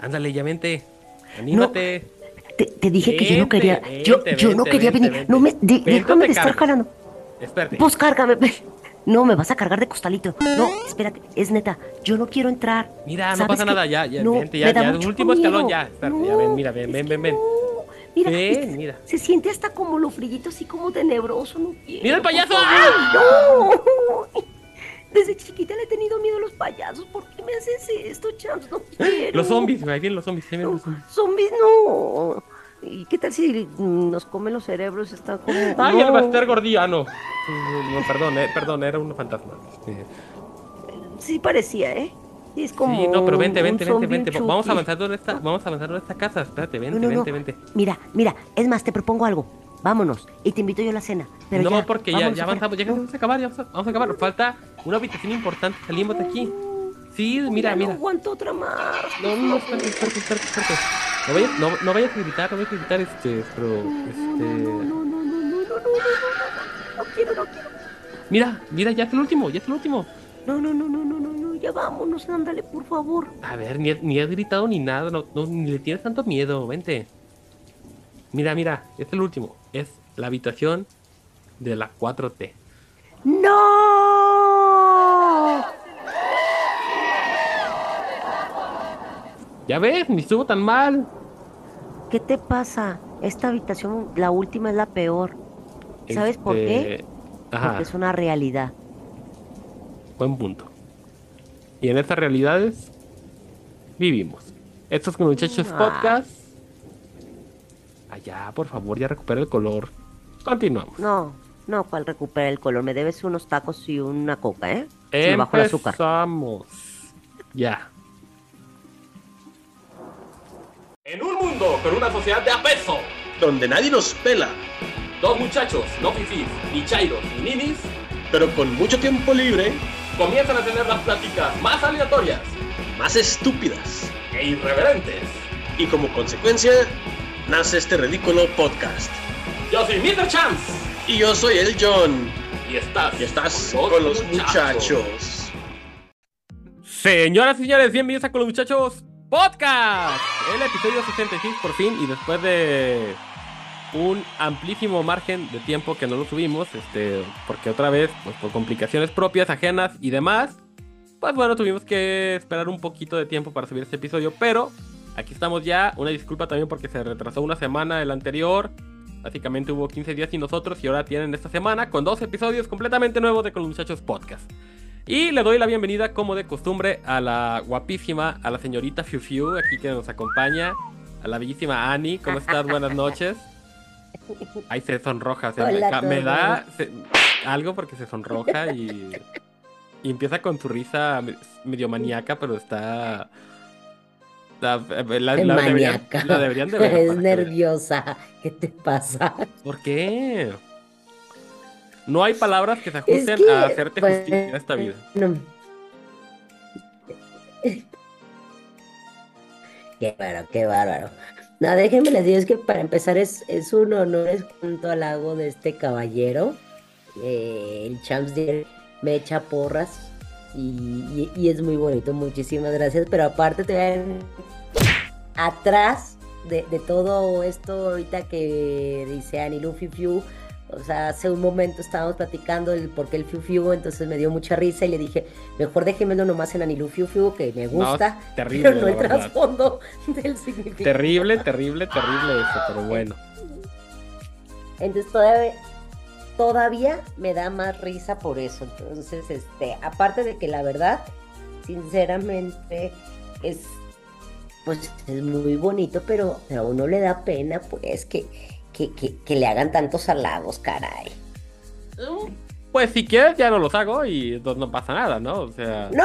Ándale, ya vente. Anímate. Te, te dije que yo no Vente, quería. yo vente, yo no vente, quería vente, venir. vente. No me. de- Vente, déjame de estar jalando. Espérate. Pues cárgame. No, me vas a cargar de costalito. No, espérate, es neta. Yo no quiero entrar. Mira, no ¿Sabes pasa qué? nada, ya, ya, No, vente, ya, ya, último escalón, miedo. ya. Espérate, ya ven, mira, ven, ven, ven, ven. no. Mira, Ven, es que mira. se siente hasta como lo frillito, así como tenebroso. No quiero, ¡Mira el payaso! favor. ¡No! Desde chiquita le he tenido miedo a los payasos. ¿Por qué me haces esto, Champs? No quiero. Los zombies, ahí vienen los zombies, ahí vienen los zombies. Zombies no. ¿Y qué tal si nos comen los cerebros? Está como. ¡Ay, no. el Baster gordiano! No, perdón, eh, perdón, era un fantasma. Sí. Sí parecía, ¿eh? Sí, es como. Sí, no, pero vente, vente, vente, vente. un Vamos avanzando en esta, vamos avanzando en esta casa. Espérate, vente, no. vente, vente. Mira, mira, es más, te propongo algo vámonos. Y te invito yo a la cena. No, porque ya, ya avanzamos, ya vamos a acabar, ya vamos a, acabar. Nos falta una habitación importante, salimos de aquí. Sí, mira, mira. No aguanto otra más. No, no, espérate, espérate, espérate. No vayas, no, no vayas a gritar, no vayas a gritar, este, pero, este... No, no, no, no, no, no, no, quiero, no quiero. Mira, mira, ya es el último, ya es el último. No, no, no, no, no, no, no, ya vámonos, ándale, por favor. A ver, ni, ni has gritado ni nada, no, no, ni le tienes tanto miedo, vente. Mira, mira, es el último. Es la habitación de la 4T. ¡No! Ya ves, ni estuvo tan mal. ¿Qué te pasa? Esta habitación, la última es la peor. ¿Sabes por qué? Este, Ajá, Porque es una realidad. buen punto. Y en estas realidades vivimos. Estos con muchachos Ah. podcast. Allá, por favor, ya recupera el color. Continuamos. No, no, cual recupera el color. Me debes unos tacos y una coca, ¿eh? Se me bajó el azúcar. Empezamos. Ya. En un mundo con una sociedad de apeso, donde nadie nos pela, dos muchachos, no fifís, ni chairos, ni ninis, pero con mucho tiempo libre, comienzan a tener las pláticas más aleatorias más estúpidas. e irreverentes. Y como consecuencia, nace este ridículo podcast. Yo soy Mr. Chance Y yo soy el John. y estás, Y estás con los muchachos. Señoras y señores, bienvenidos a Con los Muchachos Podcast. El episodio 66 por fin y después de un amplísimo margen de tiempo que no lo subimos, este, porque otra vez, pues por complicaciones propias, ajenas y demás, pues bueno, tuvimos que esperar un poquito de tiempo para subir este episodio, pero aquí estamos ya. Una disculpa también porque se retrasó una semana el anterior. Básicamente hubo 15 días sin nosotros y ahora tienen esta semana con dos episodios completamente nuevos de Con los Muchachos Podcast. Y le doy la bienvenida, como de costumbre, a la guapísima, a la señorita Fiu Fiu, aquí que nos acompaña, a la bellísima Ani. ¿Cómo estás? Buenas noches. Ay, se sonroja, se Hola me, me da se- algo porque se sonroja y, y empieza con su risa me- medio maníaca, pero está... La, la- Es la deberían, la deberían de ver. Es nerviosa. ¿Qué te pasa? ¿Por qué? No hay palabras que se ajusten que, a hacerte justicia en esta vida. No. Qué bárbaro, qué bárbaro. No, déjenme les digo, es que para empezar es, es un honor, es junto al lago de este caballero. Eh, el Champs Deer me echa porras y, y- y es muy bonito, muchísimas gracias. Pero aparte te ven atrás de, de todo esto ahorita que dice Annie Luffy Fiu. O sea, hace un momento estábamos platicando el por qué el Fiu Fiu, entonces me dio mucha risa y le dije, mejor déjemelo nomás en Anilu Fiu Fiu, que me gusta, terrible, pero no el trasfondo del significado. Terrible, terrible, terrible eso, pero bueno. Entonces todavía, todavía me da más risa por eso. Entonces, este, aparte de que la verdad, sinceramente, es pues es muy bonito, pero, a uno le da pena, pues, que, que, que, que le hagan tantos halagos, caray. Pues si quieres ya no los hago y entonces no pasa nada, ¿no? O sea, No,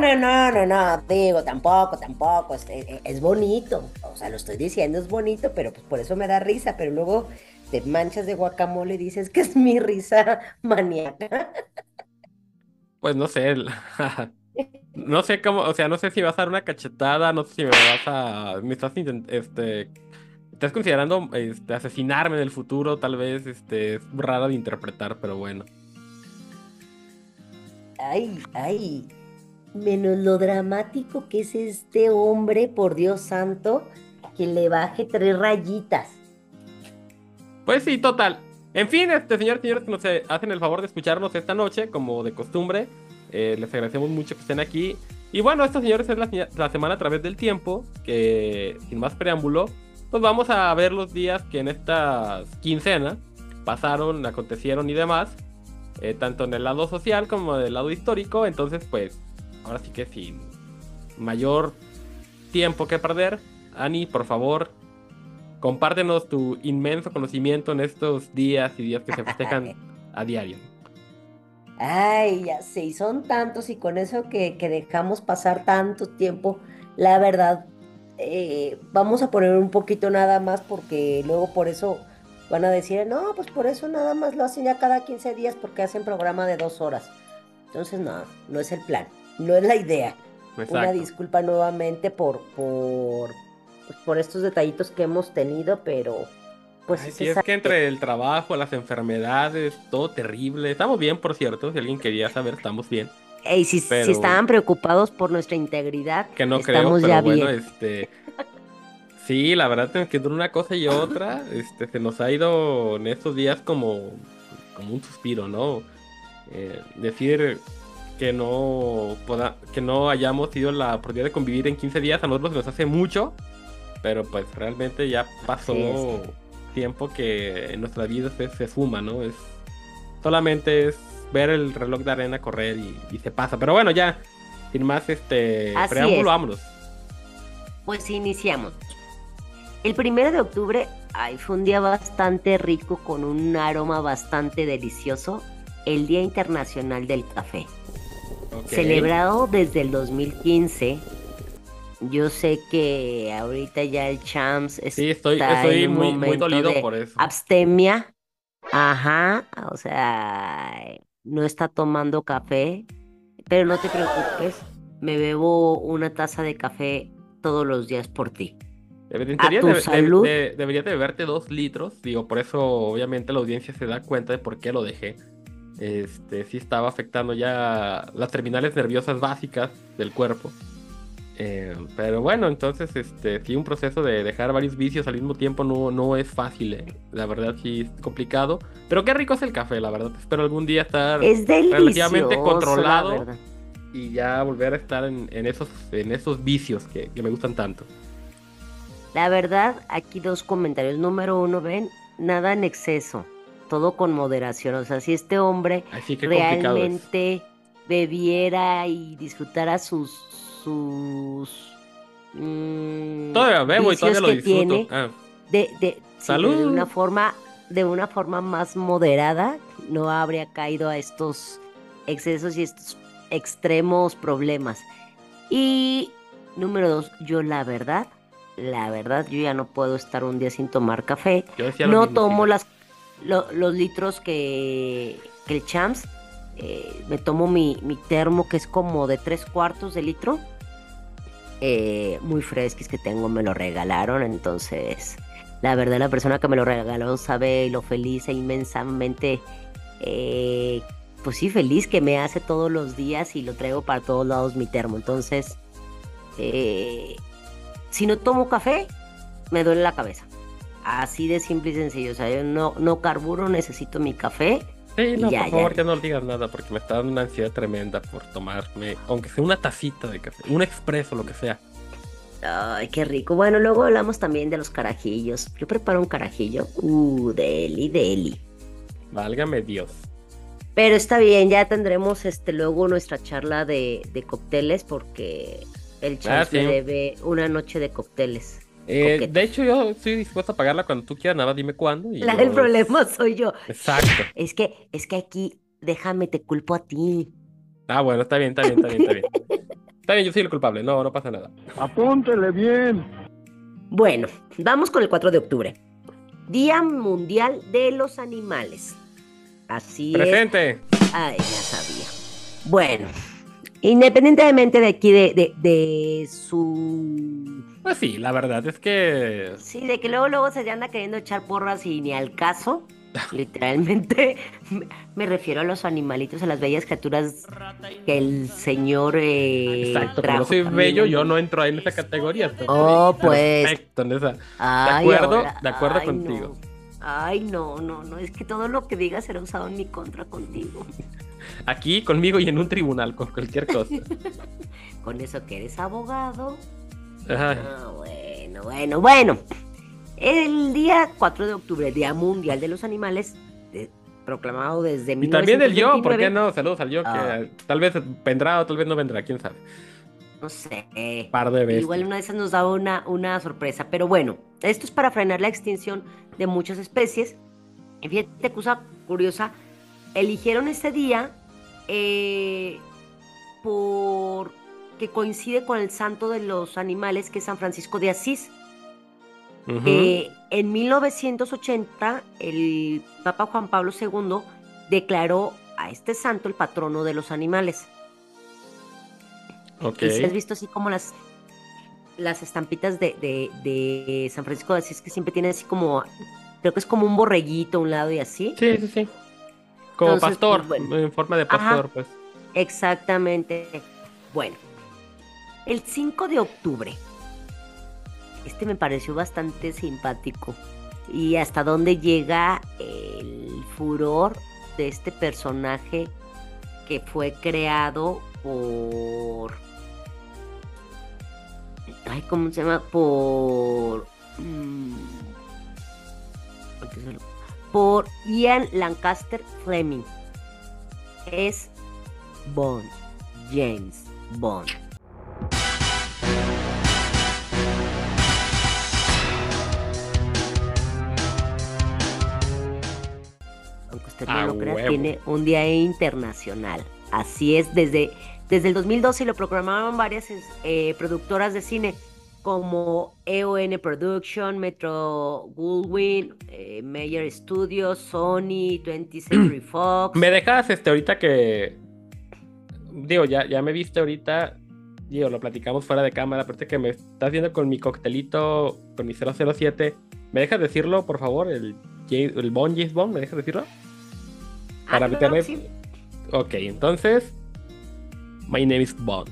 no, no, no, no, digo, tampoco, tampoco, es, es- es bonito, o sea, lo estoy diciendo, es bonito, pero pues por eso me da risa, pero luego te manchas de guacamole y dices que es mi risa maníaca. pues no sé. No sé cómo, o sea, no sé si vas a dar una cachetada, no sé si me vas a. Me estás este. Estás considerando este, asesinarme en el futuro, tal vez, este, es raro de interpretar, pero bueno. Ay, ay, menos lo dramático que es este hombre, por Dios santo, que le baje tres rayitas. Pues sí, total. En fin, este señor, señores que nos eh, hacen el favor de escucharnos esta noche, como de costumbre. Eh, les agradecemos mucho que estén aquí. Y bueno, estos señores es la, semana a través del tiempo, que sin más preámbulo, pues vamos a ver los días que en esta quincena pasaron, acontecieron y demás, eh, tanto en el lado social como en el lado histórico. Entonces, pues, ahora sí que sin mayor tiempo que perder, Ani, por favor, compártenos tu inmenso conocimiento en estos días y días que se festejan a diario. Ay, ya sé, y son tantos y con eso que, que dejamos pasar tanto tiempo, la verdad, eh, vamos a poner un poquito nada más porque luego por eso van a decir, no, pues por eso nada más lo hacen ya cada 15 días porque hacen programa de dos horas. Entonces, no, no es el plan, no es la idea. Una disculpa nuevamente por, por, pues, por estos detallitos que hemos tenido, pero pues sí, es que entre el trabajo, las enfermedades, todo terrible. Estamos bien, por cierto, si alguien quería saber, estamos bien. Y si, si estaban preocupados por nuestra integridad, que no estamos creo, pero bueno, este sí, la verdad es que entre una cosa y otra, este se nos ha ido en estos días como, como un suspiro, ¿no? Eh, decir que no poda, que no hayamos tenido la oportunidad de convivir en 15 días a nosotros nos hace mucho, pero pues realmente ya pasó tiempo que en nuestra vida se, se suma, ¿no? Es solamente es ver el reloj de arena correr y, se pasa. Pero bueno, ya, sin más este preámbulo, vámonos. Pues iniciamos. El primero de octubre ay, fue un día bastante rico con un aroma bastante delicioso, el Día Internacional del Café. Celebrado desde el 2015 yo sé que ahorita ya el Champs está sí, estoy, estoy muy, muy dolido por eso. Abstemia. Ajá, o sea, no está tomando café, pero no te preocupes, me bebo una taza de café todos los días por ti. Debería, de, salud. debería de beberte dos litros, digo, por eso obviamente la audiencia se da cuenta de por qué lo dejé. Este, sí estaba afectando ya las terminales nerviosas básicas del cuerpo. Eh, pero bueno, entonces, este, sí, un proceso de dejar varios vicios al mismo tiempo no, no es fácil, eh. la verdad sí es complicado. Pero qué rico es el café, la verdad. Espero algún día estar relativamente controlado y ya volver a estar en, esos, en esos vicios que, me gustan tanto. La verdad, aquí dos comentarios. Número uno, ven, nada en exceso, todo con moderación. O sea, si este hombre realmente bebiera y disfrutara sus sus mmm, todavía bebo y todavía lo disfruto. Ah. De, de, Salud. de una forma de una forma más moderada no habría caído a estos excesos y estos extremos problemas. Y número dos, yo la verdad, la verdad, yo ya no puedo estar un día sin tomar café. no tomo las los litros que, que el Champs. Eh, me tomo mi, mi termo que es como de tres cuartos de litro eh, muy fresquis que tengo, me lo regalaron, entonces la verdad la persona que me lo regaló sabe lo feliz e inmensamente, eh, pues sí, feliz que me hace todos los días y lo traigo para todos lados mi termo, entonces, eh, si no tomo café, me duele la cabeza. Así de simple y sencillo, o sea, yo no, no carburo, necesito mi café Sí, no, por favor, que no digas nada, porque me está dando una ansiedad tremenda por tomarme, aunque sea una tacita de café, un expreso, lo que sea. Ay, qué rico. Bueno, luego hablamos también de los carajillos. Yo preparo un carajillo. Uh, deli, deli. Válgame Dios. Pero está bien, ya tendremos este luego nuestra charla de, de cócteles porque el chat ah, debe una noche de cócteles. Eh, de hecho, yo estoy dispuesto a pagarla cuando tú quieras, nada, dime cuándo. Y El problema soy yo. Exacto. Es que, es que aquí, déjame, te culpo a ti. Ah, bueno, está bien, está bien, está bien, está bien. está bien, yo soy el culpable, no, no pasa nada. Apúntele bien. Bueno, vamos con el 4 de octubre. Día Mundial de los Animales. Así Presente. es. Ay, ya sabía. Bueno, independientemente de aquí de, de, de su pues sí, la verdad es que. Sí, de que luego luego se anda queriendo echar porras y ni al caso. Literalmente me- refiero a los animalitos, a las bellas criaturas que el señor eh, Exacto, como soy también bello, yo no entro ahí en esa categoría. estoy Oh, pues. Perfecto, en esa. Ay, acuerdo, ahora- de acuerdo ay, contigo. no. Ay, no, no, no, es que todo lo que digas será usado en mi contra contigo. Aquí conmigo y en un tribunal, con cualquier cosa. Con eso que eres abogado. Ah, bueno, bueno, bueno. El día 4 de octubre, Día Mundial de los Animales, de- proclamado desde Y también el yo, ¿por qué 1929. no? Saludos al yo, que Ah. tal vez vendrá o tal vez no vendrá, quién sabe. No sé. Par de veces. Igual una de esas nos daba una, una sorpresa. Pero bueno, esto es para frenar la extinción de muchas especies. Y fíjate, cosa curiosa, eligieron este día eh, porque coincide con el santo de los animales, que es San Francisco de Asís. Eh, en 1980, el Papa Juan Pablo II declaró a este santo el patrono de los animales. ok. Y si has visto así como las, las estampitas de, de- de San Francisco de Asís, que siempre tiene así como, creo que es como un borreguito a un lado y así. Sí, sí, sí. Como Entonces, pastor, pues, bueno. en forma de Ajá. pastor, pues. Exactamente. Bueno, el 5 de octubre. Este me pareció bastante simpático. Y hasta dónde llega el furor de este personaje que fue creado por. Ay, ¿cómo se llama? Por. mm, Por Ian Lancaster Fleming. Es Bond. James Bond. No lo crea, huevo. tiene un día internacional. Así es, desde, desde el 2012 lo programaban varias eh, productoras de cine como EON Production, Metro Goldwyn, eh, Meyer Studios, Sony, 20th Century Fox. Me dejas este ahorita que. Digo, ya, ya me viste ahorita. Digo, lo platicamos fuera de cámara. Aparte que me estás viendo con mi coctelito, con mi 007. ¿Me dejas decirlo, por favor? El, el Bond, James Bond, ¿me dejas decirlo? Ah, Para meterme. que sí. Ok, entonces. My name is Bond.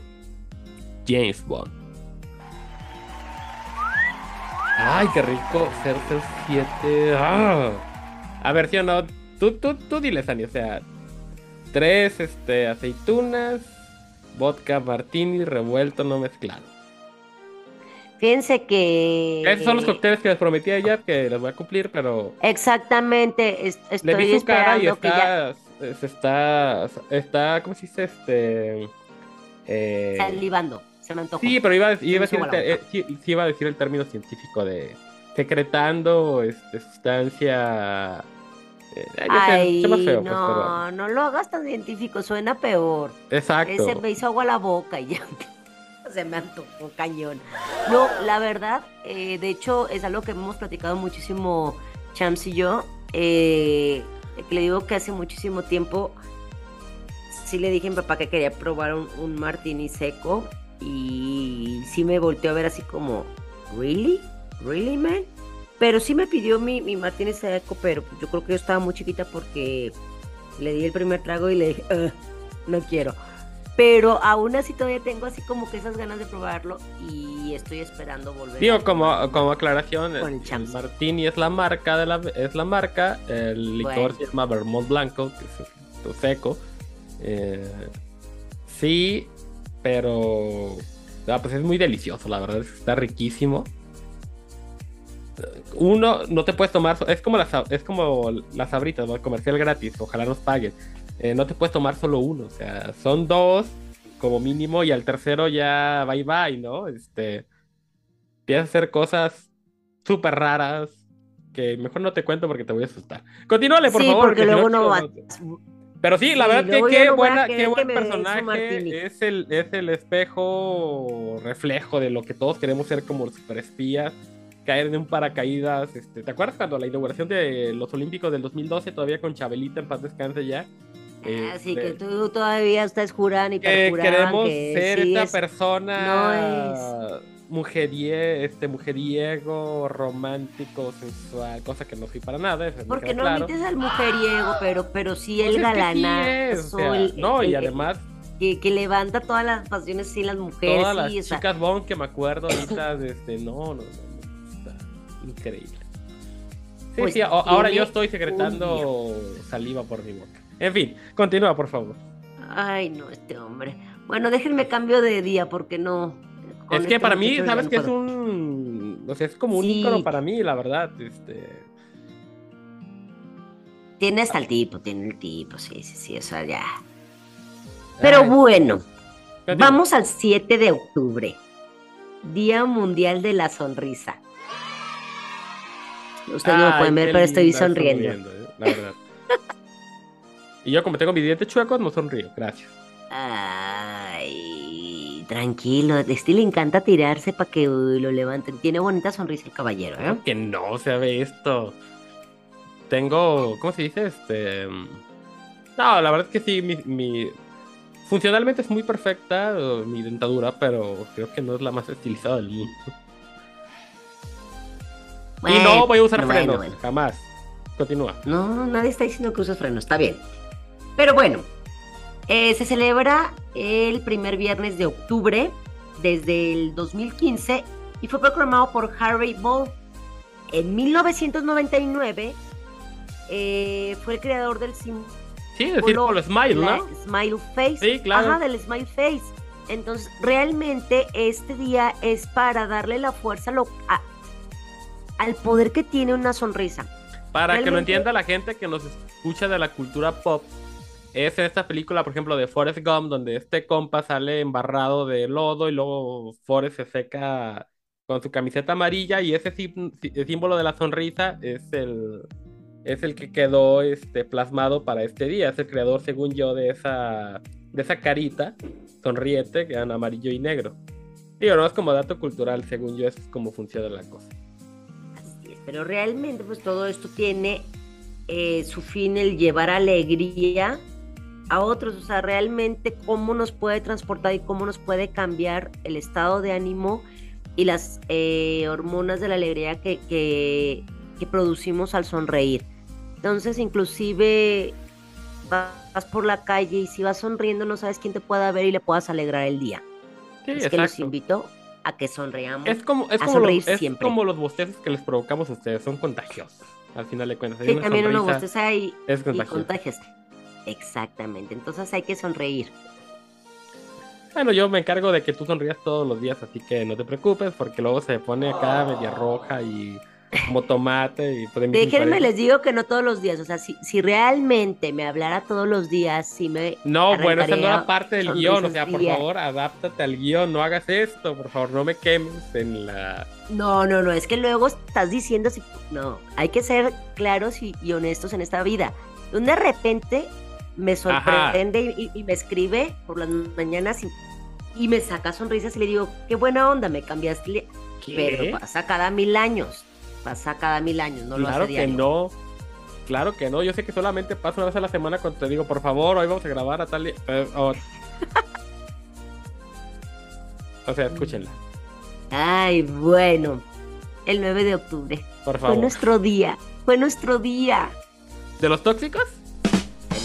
James Bond. Ay, qué rico. 007. Ah. A ver, si o no. Tú, tú, tú dile, Sani. O sea, tres este, aceitunas, vodka martini revuelto, no mezclado. Fíjense que. Esos son los cócteles que les prometí ayer, que les voy a cumplir, pero Exactamente. es- le vi su cara y esperando que ya. está, se está, está, ¿cómo se dice? Este, eh, Salivando. Se me antojó. sí, pero iba, a- iba a el eh, sí, sí iba a decir el término científico de secretando, este, sustancia, eh, sé, Ay, feo, pues, no, no lo hagas tan científico, suena peor. exacto. Ese me hizo agua a la boca y ya se me antojó cañón. No, la verdad, eh, de hecho, es algo que hemos platicado muchísimo Chams y yo. eh, le digo que hace muchísimo tiempo sí le dije a mi papá que quería probar un, martini seco y sí me volteó a ver así como, ¿really? ¿really, man? Pero sí me pidió mi, mi martini seco, pero yo creo que yo estaba muy chiquita porque le di el primer trago y le dije, "Ugh, no quiero. Pero aún así todavía tengo así como que esas ganas de probarlo y estoy esperando volver. Digo, a como, como aclaración, Con el el. Martini es la marca de la es la marca, el licor Bueno. se llama Vermont Blanco, que es seco. Eh, sí, pero ah, pues es muy delicioso, la verdad, está riquísimo. Uno, no te puedes tomar, es como las, es como las sabritas, ¿no? comercial gratis, ojalá nos paguen. Eh, no te puedes tomar solo uno, o sea, son dos como mínimo y al tercero ya bye bye, ¿no? Este, empiezas a hacer cosas súper raras que mejor no te cuento porque te voy a asustar. Continúale, por sí, favor. porque luego no, va. Pero sí, la Sí, verdad que qué, no buena, qué buen personaje. Es el, es el espejo reflejo de lo que todos queremos ser como super espías. Caer en un paracaídas. Este, ¿Te acuerdas cuando la inauguración de los Olímpicos del 2012 todavía con Chabelita en paz descanse ya? Así Este, que tú todavía estás jurando y que queremos que ser sí esta es- persona mujerie, este, mujeriego, romántico, sensual, cosa que no soy para nada. eso Porque no claro. admites al mujeriego, pero, pero sí Pues el es que sí galanazo, es, o sea, el- no, y además que, que levanta todas las pasiones sin las mujeres, todas las sí, chicas Bond que me acuerdo ahorita, este, no, no, no, no, está increíble. Sí, Pues sí, ahora yo estoy secretando saliva por mi boca. En fin, continúa, por favor. Ay, no, este hombre. Bueno, déjenme cambio de día porque no. es que este para mí, sabes no que es un, o sea, es como un Sí. ícono para mí, la verdad, este, Tiene hasta el tipo, tiene el tipo, sí, sí, sí, o sea, ya. Pero ay, bueno, continúa. vamos al 7 de octubre, Día Mundial de la Sonrisa. Ustedes no Ay, pueden ver, pero estoy linda sonriendo. eh, la verdad. Y yo como tengo mis dientes chuecos, no sonrío, gracias. Ay, tranquilo, a este le encanta tirarse para que uy, lo levanten. Tiene bonita sonrisa el caballero, ¿eh? Que no se ve esto. Tengo, ¿cómo se dice? Este... No, la verdad es que sí, mi, mi- Funcionalmente es muy perfecta mi dentadura, pero creo que no es la más estilizada del mundo. y no voy a usar bueno, frenos, bueno. jamás. Continúa. No, nadie está diciendo que uses frenos, está bien. Pero bueno, eh, se celebra el primer viernes de octubre desde el 2015 y fue proclamado por Harry Ball. En 1999 eh, fue el creador del símbolo Sí, el círculo Smile, ¿no? Smile Face. Sí, claro. Ajá, del Smile Face. Entonces, realmente este día es para darle la fuerza lo- a- al poder que tiene una sonrisa. Para que lo entienda la gente que nos escucha de la cultura pop, es esta película, por ejemplo, de Forrest Gump, donde este compa sale embarrado de lodo y luego Forrest se seca con su camiseta amarilla y ese sí- símbolo de la sonrisa es el, es el que quedó este, plasmado para este día. Es el creador, según yo, de esa, de esa carita sonriente que en amarillo y negro. Digo, no es como dato cultural, según yo, es como funciona la cosa. Así es, pero realmente pues todo esto tiene eh, su fin el llevar alegría a otros, o sea, realmente cómo nos puede transportar y cómo nos puede cambiar el estado de ánimo y las eh, hormonas de la alegría que, que, que producimos al sonreír. Entonces, inclusive vas por la calle y si vas sonriendo no sabes quién te pueda ver y le puedas alegrar el día. Sí, es que los invito a que sonreamos. Es como, es a como, sonreír los, es siempre. como los bostezos que les provocamos a ustedes, son contagiosos. Al final de cuentas, Sí, también uno bosteza y, es y contagiosa. contagias. Exactamente, entonces hay que sonreír. Bueno, yo me encargo de que tú sonrías todos los días, así que no te preocupes, porque luego se pone acá media roja y como tomate y Déjenme, les digo que no todos los días, o sea, si, si realmente me hablara todos los días, si me... No, bueno, esa no era parte del guion, o sea, por diarias. favor, adáptate al guion, no hagas esto, por favor, no me quemes en la... No, no, no, es que luego estás diciendo, si... no, hay que ser claros y, y honestos en esta vida. De repente me sorprende y, y me escribe por las mañanas y, y me saca sonrisas y le digo, qué buena onda, me cambiaste, pero pasa cada mil años, pasa cada mil años, no lo claro hace que no. Claro que no, yo sé que solamente pasa una vez a la semana cuando te digo, por favor, hoy vamos a grabar a tal... día", pero, oh. O sea, escúchenla, Ay, bueno, el 9 de octubre. por Fue favor. nuestro día, fue nuestro día. ¿De los tóxicos?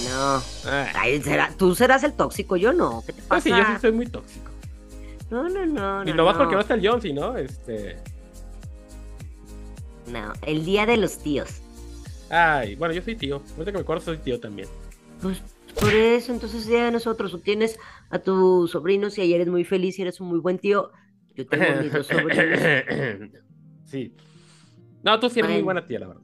No, Ah, Ay, será- tú serás el tóxico, yo no. ¿Qué te pasa? sí, yo sí soy muy tóxico. No, no, no. y no, nomás no. porque no está el John, si no, este... No, el día de los tíos. Ay, bueno, yo soy tío. Ahorita que me acuerdo soy tío también. Pues por eso, entonces día de nosotros. Tú tienes a tus sobrinos y ayer eres muy feliz y eres un muy buen tío. Yo tengo mis dos sobrinos. sí. No, tú sí eres muy buena tía, la verdad.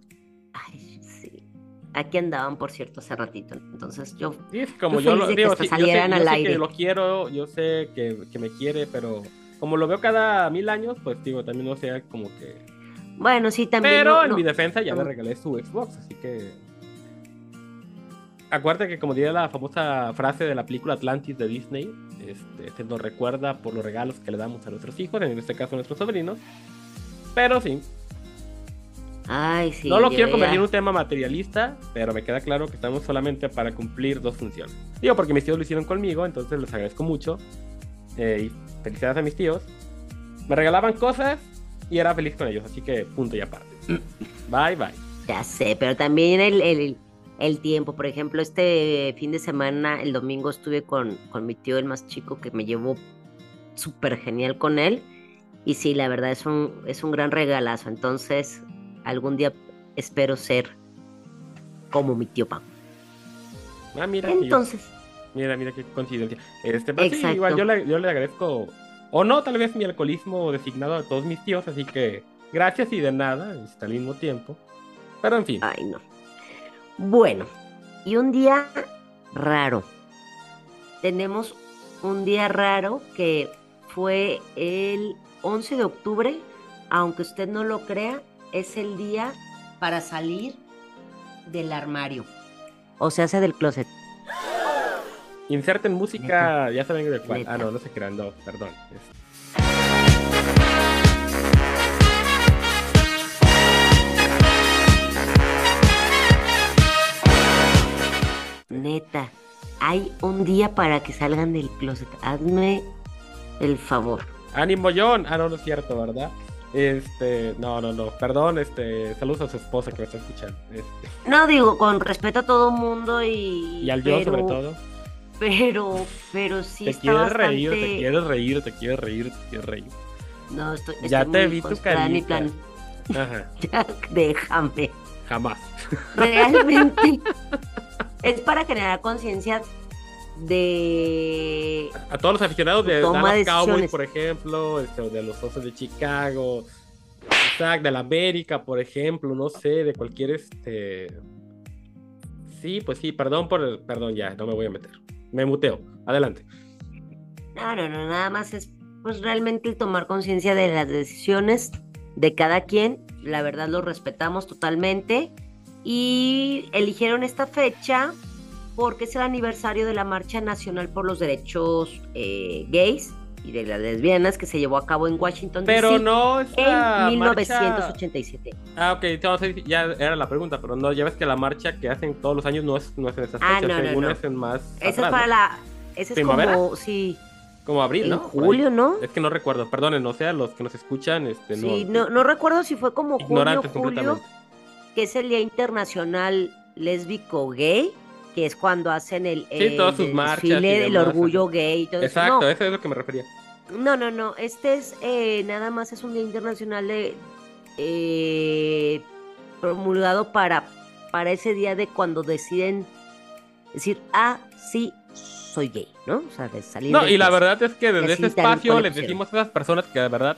Aquí andaban, por cierto, hace ratito. Entonces yo. Sí, como Yo yo lo digo, sí, yo sé, yo al sé aire. que lo quiero, yo sé que, que me quiere, pero como lo veo cada mil años, pues digo, también no sea como que... Bueno, sí, también. Pero no- en no- mi defensa ya le no. regalé su Xbox, así que... Acuérdate que como diría la famosa frase de la película Atlantis de Disney, este, se nos recuerda por los regalos que le damos a nuestros hijos, en este caso a nuestros sobrinos. Pero sí, Ay, sí. no lo quiero convertir en un tema materialista, pero me queda claro que estamos solamente para cumplir dos funciones. Digo, porque mis tíos lo hicieron conmigo, entonces les agradezco mucho. eh, y felicidades a mis tíos. me regalaban cosas y era feliz con ellos, así que punto y aparte. Bye, bye. Ya sé, pero también el, el, el tiempo. Por ejemplo, este fin de semana, el domingo, estuve con, con mi tío, el más chico, que me llevó súper genial con él. Y sí, la verdad es un, es un gran regalazo. Entonces, algún día espero ser como mi tío Pam. Ah, mira. yo- Entonces, Mira, mira qué coincidencia. Este, pero sí, igual yo le, yo le agradezco, o no, tal vez mi alcoholismo designado a todos mis tíos, así que gracias y de nada, este, al mismo tiempo. Pero en fin, ay no. Bueno, y un día raro. Tenemos un día raro que fue el 11 de octubre, aunque usted no lo crea, es el día para salir del armario. O sea, hace del closet. inserten música, ya saben de cuál. Neta. Ah, no, no se crean, no, perdón. Neta, hay un día para que salgan del closet. Hazme el favor. Ánimo, John. Ah, no, no es cierto, ¿verdad? Este, no, no, no, perdón, este, saludos a su esposa que me está escuchando. Este, No digo con respeto a todo mundo y. y al John sobre pero- todo. Pero, pero sí Te está quieres bastante... reír, te quieres reír, te quieres reír, te quieres reír. No, estoy, Ya estoy te muy vi tu carita. plan. Ajá, Ya, déjame. jamás. Realmente es para generar conciencia de... A todos los aficionados de Dallas Cowboys, por ejemplo, este, de los Osos de Chicago, de la América, por ejemplo, no sé, de cualquier este. Sí, pues sí, perdón por el. Perdón, ya, no me voy a meter. Me muteo. Adelante. No, no, no, nada más es pues realmente el tomar conciencia de las decisiones de cada quien. La verdad lo respetamos totalmente. Y eligieron esta fecha porque es el aniversario de la Marcha Nacional por los Derechos eh, Gays y de las lesbianas que se llevó a cabo en Washington, Pero D.C. no es en marcha- 1987. Ah, ok, no ya era la pregunta, pero no, ya ves que la marcha que hacen todos los años no es, no es en esas Ah, fechas, no, no, según no. es en más. Esa es para ¿no? la... Esa es ¿Primavera? como, sí, Como abril, en ¿no? Julio, ¿no? Es que no recuerdo, perdonen, no sea los que nos escuchan, este, Sí, no, no recuerdo si fue como junio, ignorantes julio, que es el Día Internacional Lésbico Gay, que es cuando hacen el, Sí, el todas sus marchas y desfile del orgullo gay y todo eso. Exacto, No, eso es lo que me refería. no, no, no, este es eh, nada más es un Día Internacional de eh, promulgado para, para ese día de cuando deciden decir, ah, sí, soy gay, ¿no? O sea, de salir No, y la verdad es que desde ese espacio les decimos a esas personas que de verdad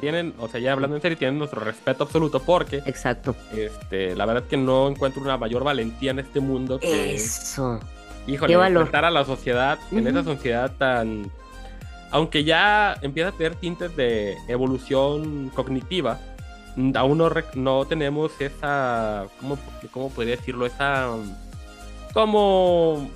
tienen, o sea, ya hablando en serio, tienen nuestro respeto absoluto porque Exacto. este, la verdad que no encuentro una mayor valentía en este mundo que, Eso. híjole, qué valor. enfrentar a la sociedad en esa sociedad tan... Aunque ya empieza a tener tintes de evolución cognitiva, aún no, no tenemos esa, ¿cómo, ¿cómo podría decirlo? Esa, como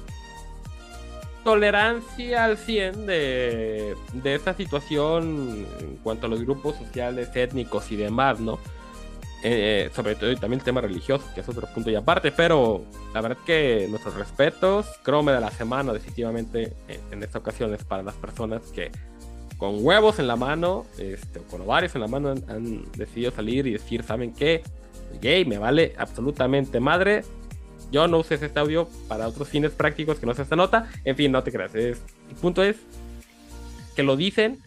tolerancia al 100 de, de esta situación en cuanto a los grupos sociales, étnicos y demás, ¿no? Eh, sobre todo y también el tema religioso, que es otro punto y aparte, pero la verdad que nuestros respetos, crome de la semana definitivamente eh, en esta ocasión es para las personas que con huevos en la mano, este, o con ovarios en la mano han, han decidido salir y decir, ¿saben qué? Gay, me vale absolutamente madre. Yo no uses este audio para otros fines prácticos que no sea esta nota. En fin, no te creas. Es, el punto es que lo dicen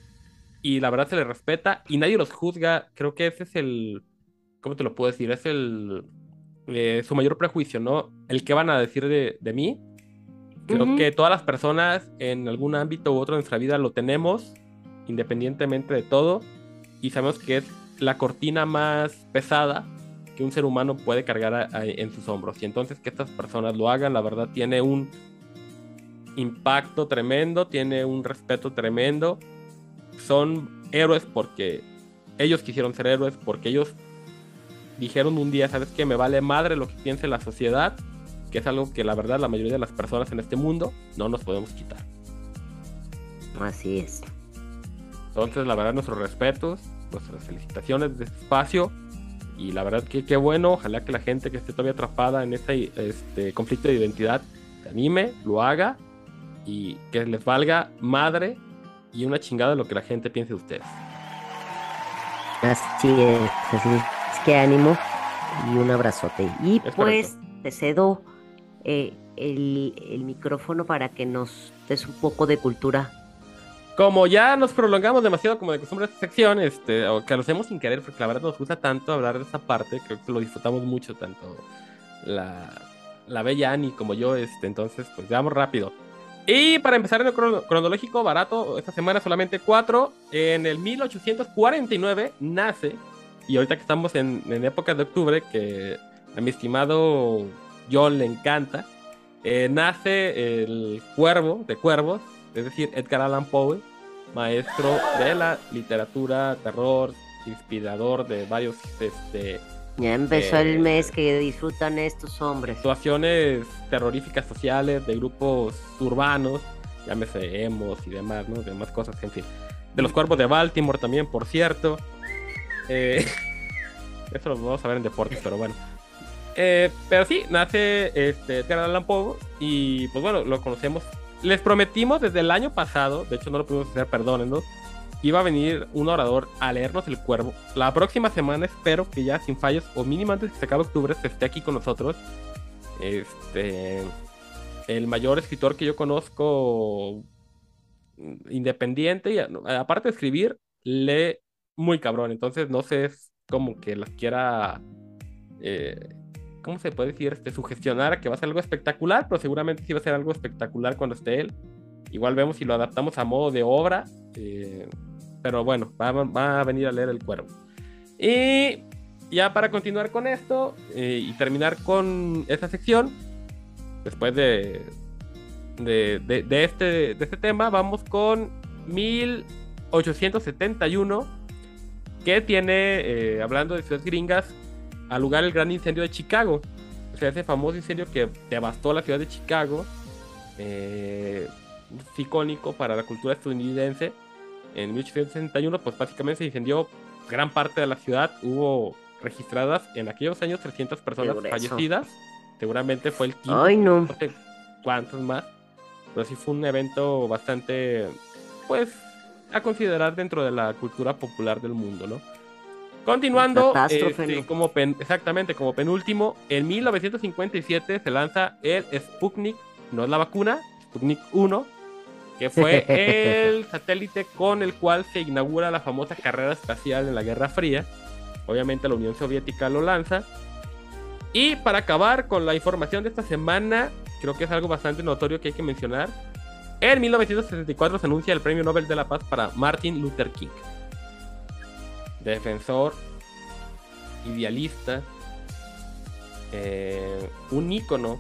y la verdad se les respeta y nadie los juzga. Creo que ese es el. ¿Cómo te lo puedo decir? Es el. eh, su mayor prejuicio, ¿no? El que van a decir de, de mí. Creo Ujú. que todas las personas en algún ámbito u otro de nuestra vida lo tenemos, independientemente de todo, y sabemos que es la cortina más pesada que un ser humano puede cargar a- a- en sus hombros. Y entonces que estas personas lo hagan, la verdad, tiene un impacto tremendo, tiene un respeto tremendo. Son héroes porque ellos quisieron ser héroes, porque ellos dijeron un día, ¿sabes qué? Me vale madre lo que piense la sociedad, que es algo que la verdad la mayoría de las personas en este mundo no nos podemos quitar. Así es. Entonces, la verdad, nuestros respetos, nuestras felicitaciones de este espacio. Y la verdad que qué bueno, ojalá que la gente que esté todavía atrapada en este, este conflicto de identidad se anime, lo haga y que les valga madre y una chingada lo que la gente piense de ustedes. Así es, así es que ánimo y un abrazote. Y Es pues te cedo eh, el, el micrófono para que nos des un poco de cultura. Como ya nos prolongamos demasiado como de costumbre esta sección, este, que lo hacemos sin querer, porque la verdad nos gusta tanto hablar de esa parte, creo que lo disfrutamos mucho, tanto la, la bella Annie como yo, este, entonces pues vamos rápido. Y para empezar en el crono- cronológico barato, esta semana solamente cuatro, en el 1849 nace, y ahorita que estamos en, en época de octubre, que a mi estimado John le encanta, eh, nace el cuervo de cuervos, es decir, Edgar Allan Poe, maestro de la literatura, terror, inspirador de varios este, Ya empezó Eh, el mes que disfrutan estos hombres. situaciones terroríficas sociales de grupos urbanos, llámese emos y demás, ¿no? Demás cosas, en fin. De los cuervos de Baltimore también, por cierto. Eh, eso lo vamos a ver en deportes, pero bueno. Eh, pero sí, nace este, Edgar Allan Poe y pues bueno, lo conocemos. Les prometimos desde el año pasado, de hecho no lo pudimos hacer, perdónenos, iba a venir un orador a leernos el cuervo. La próxima semana espero que ya sin fallos, o mínimo antes que se acabe octubre, se esté aquí con nosotros. Este. El mayor escritor que yo conozco mm, independiente y aparte de escribir, lee muy cabrón. Entonces no sé es como que las quiera. eh, ¿Cómo se puede decir? Este, sugestionar que va a ser algo espectacular, pero seguramente sí va a ser algo espectacular cuando esté él. Igual vemos si lo adaptamos a modo de obra. eh, pero bueno, va, a venir a leer el cuervo. Y ya para continuar con esto eh, y terminar con esta sección, después de, de, de- de este, de este tema, vamos con 1871, que tiene, eh, hablando de ciudades gringas, al lugar el gran incendio de Chicago. O sea, ese famoso incendio que devastó la ciudad de Chicago. eh, es icónico para la cultura estadounidense. En 1861, pues básicamente se incendió gran parte de la ciudad. Hubo registradas en aquellos años 300 personas fallecidas. Seguramente fue el quinto Ay, no. no sé cuántos más. Pero sí fue un evento bastante, pues, a considerar dentro de la cultura popular del mundo, ¿no? Continuando, este, como pen- exactamente, como penúltimo, en 1957 se lanza el Sputnik, no es la vacuna, Sputnik 1, que fue el satélite con el cual se inaugura la famosa carrera espacial en la Guerra Fría. Obviamente la Unión Soviética lo lanza. Y para acabar con la información de esta semana, creo que es algo bastante notorio que hay que mencionar. En 1964 se anuncia el Premio Nobel de la Paz para Martin Luther King. Defensor, idealista, eh, un ícono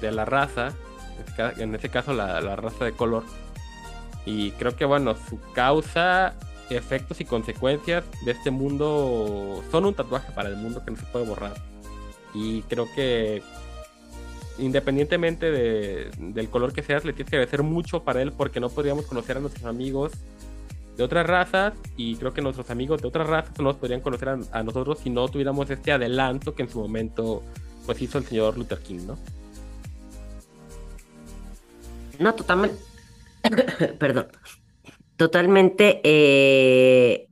de la raza, en este en este caso la, la raza de color. Y creo que bueno, su causa, efectos y consecuencias de este mundo son un tatuaje para el mundo que no se puede borrar. Y creo que independientemente de- del color que seas, le tienes que agradecer mucho para él porque no podríamos conocer a nuestros amigos de otras razas y creo que nuestros amigos de otras razas no nos podrían conocer a, nosotros si no tuviéramos este adelanto que en su momento pues hizo el señor Luther King, ¿no? No, totalmente. Perdón. Totalmente. eh,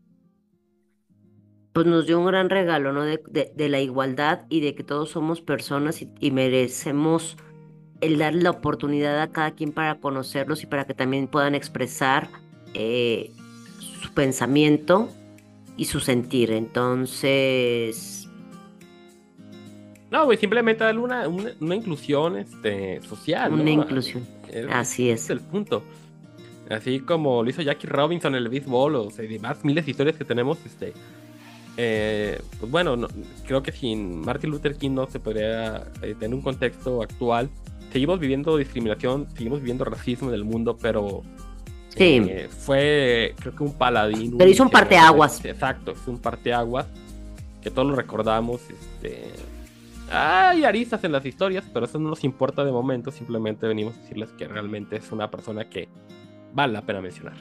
Pues nos dio un gran regalo, ¿no? De la igualdad y de que todos somos personas y, y merecemos el darle la oportunidad a cada quien para conocerlos y para que también puedan expresar eh, su pensamiento y su sentir. Entonces, No, güey, simplemente darle una, una, una inclusión este, social. una ¿no? inclusión. Es- Así es. es el punto. Así como lo hizo Jackie Robinson en el béisbol, o sea, demás miles de historias que tenemos, este, eh, pues bueno, no- creo que sin Martin Luther King no se podría eh, tener un contexto actual. Seguimos viviendo discriminación, seguimos viviendo racismo en el mundo, pero Sí. eh, fue, creo que un paladín. Pero hizo un que- parteaguas. Exacto, es un parteaguas que todos lo recordamos. Este, hay aristas en las historias, pero eso no nos importa de momento. Simplemente venimos a decirles que realmente es una persona que vale la pena mencionar.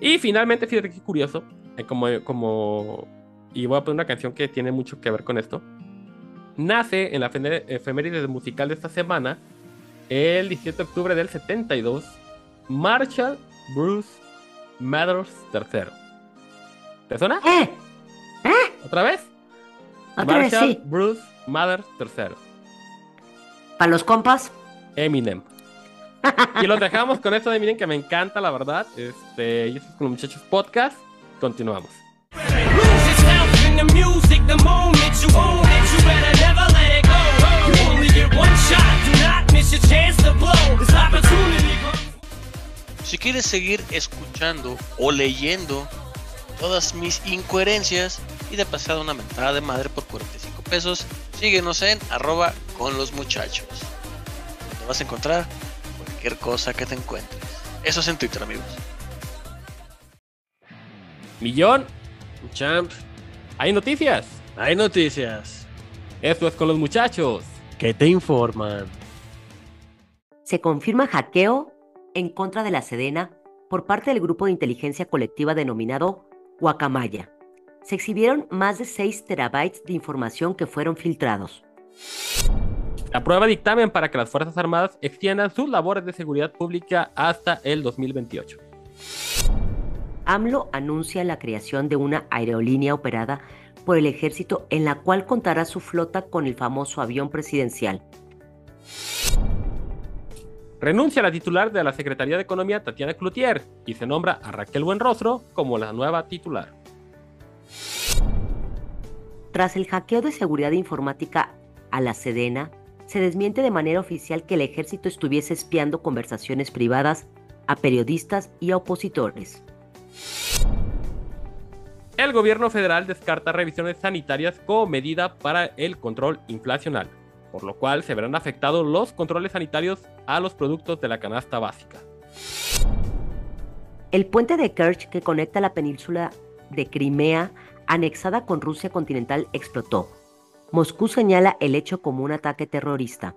Y finalmente, fíjate qué curioso, eh, como, como, y voy a poner una canción que tiene mucho que ver con esto. Nace en la efemé- efeméride musical de esta semana, el 17 de octubre del 72, Marshall Bruce Mathers III. ¿Te suena? ¡Eh! ¿Otra vez? Otra vez, Marshall sí. Bruce Mathers tercero. Para los compas. Eminem. y los dejamos con esto de Eminem que me encanta, la verdad. Este, y esto es con los muchachos podcast. Continuamos. Si quieres seguir escuchando o leyendo todas mis incoherencias y de pasada una mentada de madre por 45 pesos, síguenos en arroba con los muchachos. Donde vas a encontrar cualquier cosa que te encuentres. Eso es en Twitter, amigos. Millón. Champ. Hay noticias. Hay noticias Esto es con los muchachos. que te informan. Se confirma hackeo en contra de la Sedena por parte del grupo de inteligencia colectiva denominado Guacamaya. Se exhibieron más de 6 terabytes de información que fueron filtrados. Aprueba dictamen para que las Fuerzas Armadas extiendan sus labores de seguridad pública hasta el 2028. AMLO anuncia la creación de una aerolínea operada por el ejército en la cual contará su flota con el famoso avión presidencial. Renuncia la titular de la Secretaría de Economía, Tatiana Cloutier, y se nombra a Raquel Buenrostro como la nueva titular. Tras el hackeo de seguridad informática a la Sedena, se desmiente de manera oficial que el ejército estuviese espiando conversaciones privadas a periodistas y a opositores. El gobierno federal descarta revisiones sanitarias como medida para el control inflacional, por lo cual se verán afectados los controles sanitarios a los productos de la canasta básica. El puente de Kerch que conecta la península de Crimea, anexada con Rusia continental, explotó. Moscú señala el hecho como un ataque terrorista.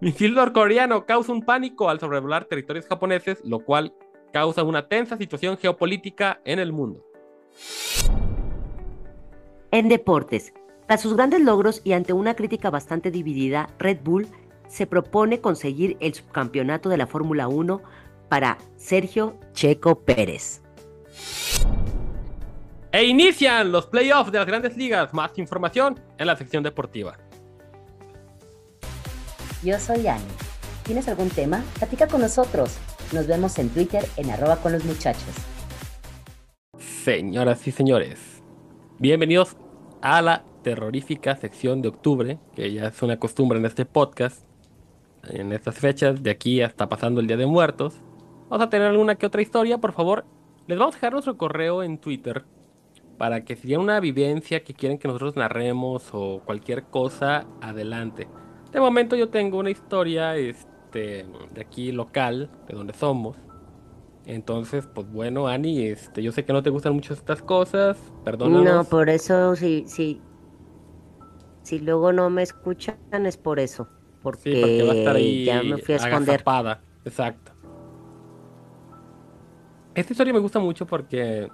Misil norcoreano causa un pánico al sobrevolar territorios japoneses, lo cual causa una tensa situación geopolítica en el mundo. En deportes, tras sus grandes logros y ante una crítica bastante dividida, Red Bull se propone conseguir el subcampeonato de la Fórmula 1 para Sergio Checo Pérez. E inician los playoffs de las grandes ligas. Más información en la sección deportiva. Yo soy Ani. ¿Tienes algún tema? Platica con nosotros. Nos vemos en Twitter en arroba con los muchachos. Señoras y señores, bienvenidos a la terrorífica sección de octubre, que ya es una costumbre en este podcast. En estas fechas, de aquí hasta pasando el Día de Muertos, vamos a tener alguna que otra historia. Por favor, les vamos a dejar nuestro correo en Twitter para que si tienen una vivencia que quieren que nosotros narremos o cualquier cosa, adelante. De momento yo tengo una historia este, de aquí local, de donde somos. Entonces, pues bueno, Ani, este, yo sé que no te gustan mucho estas cosas, perdónanos. No, por eso si, si, si luego no me escuchan es por eso. Porque, Sí, porque va a estar ahí ya me fui a esconder. Exacto. Esta historia me gusta mucho porque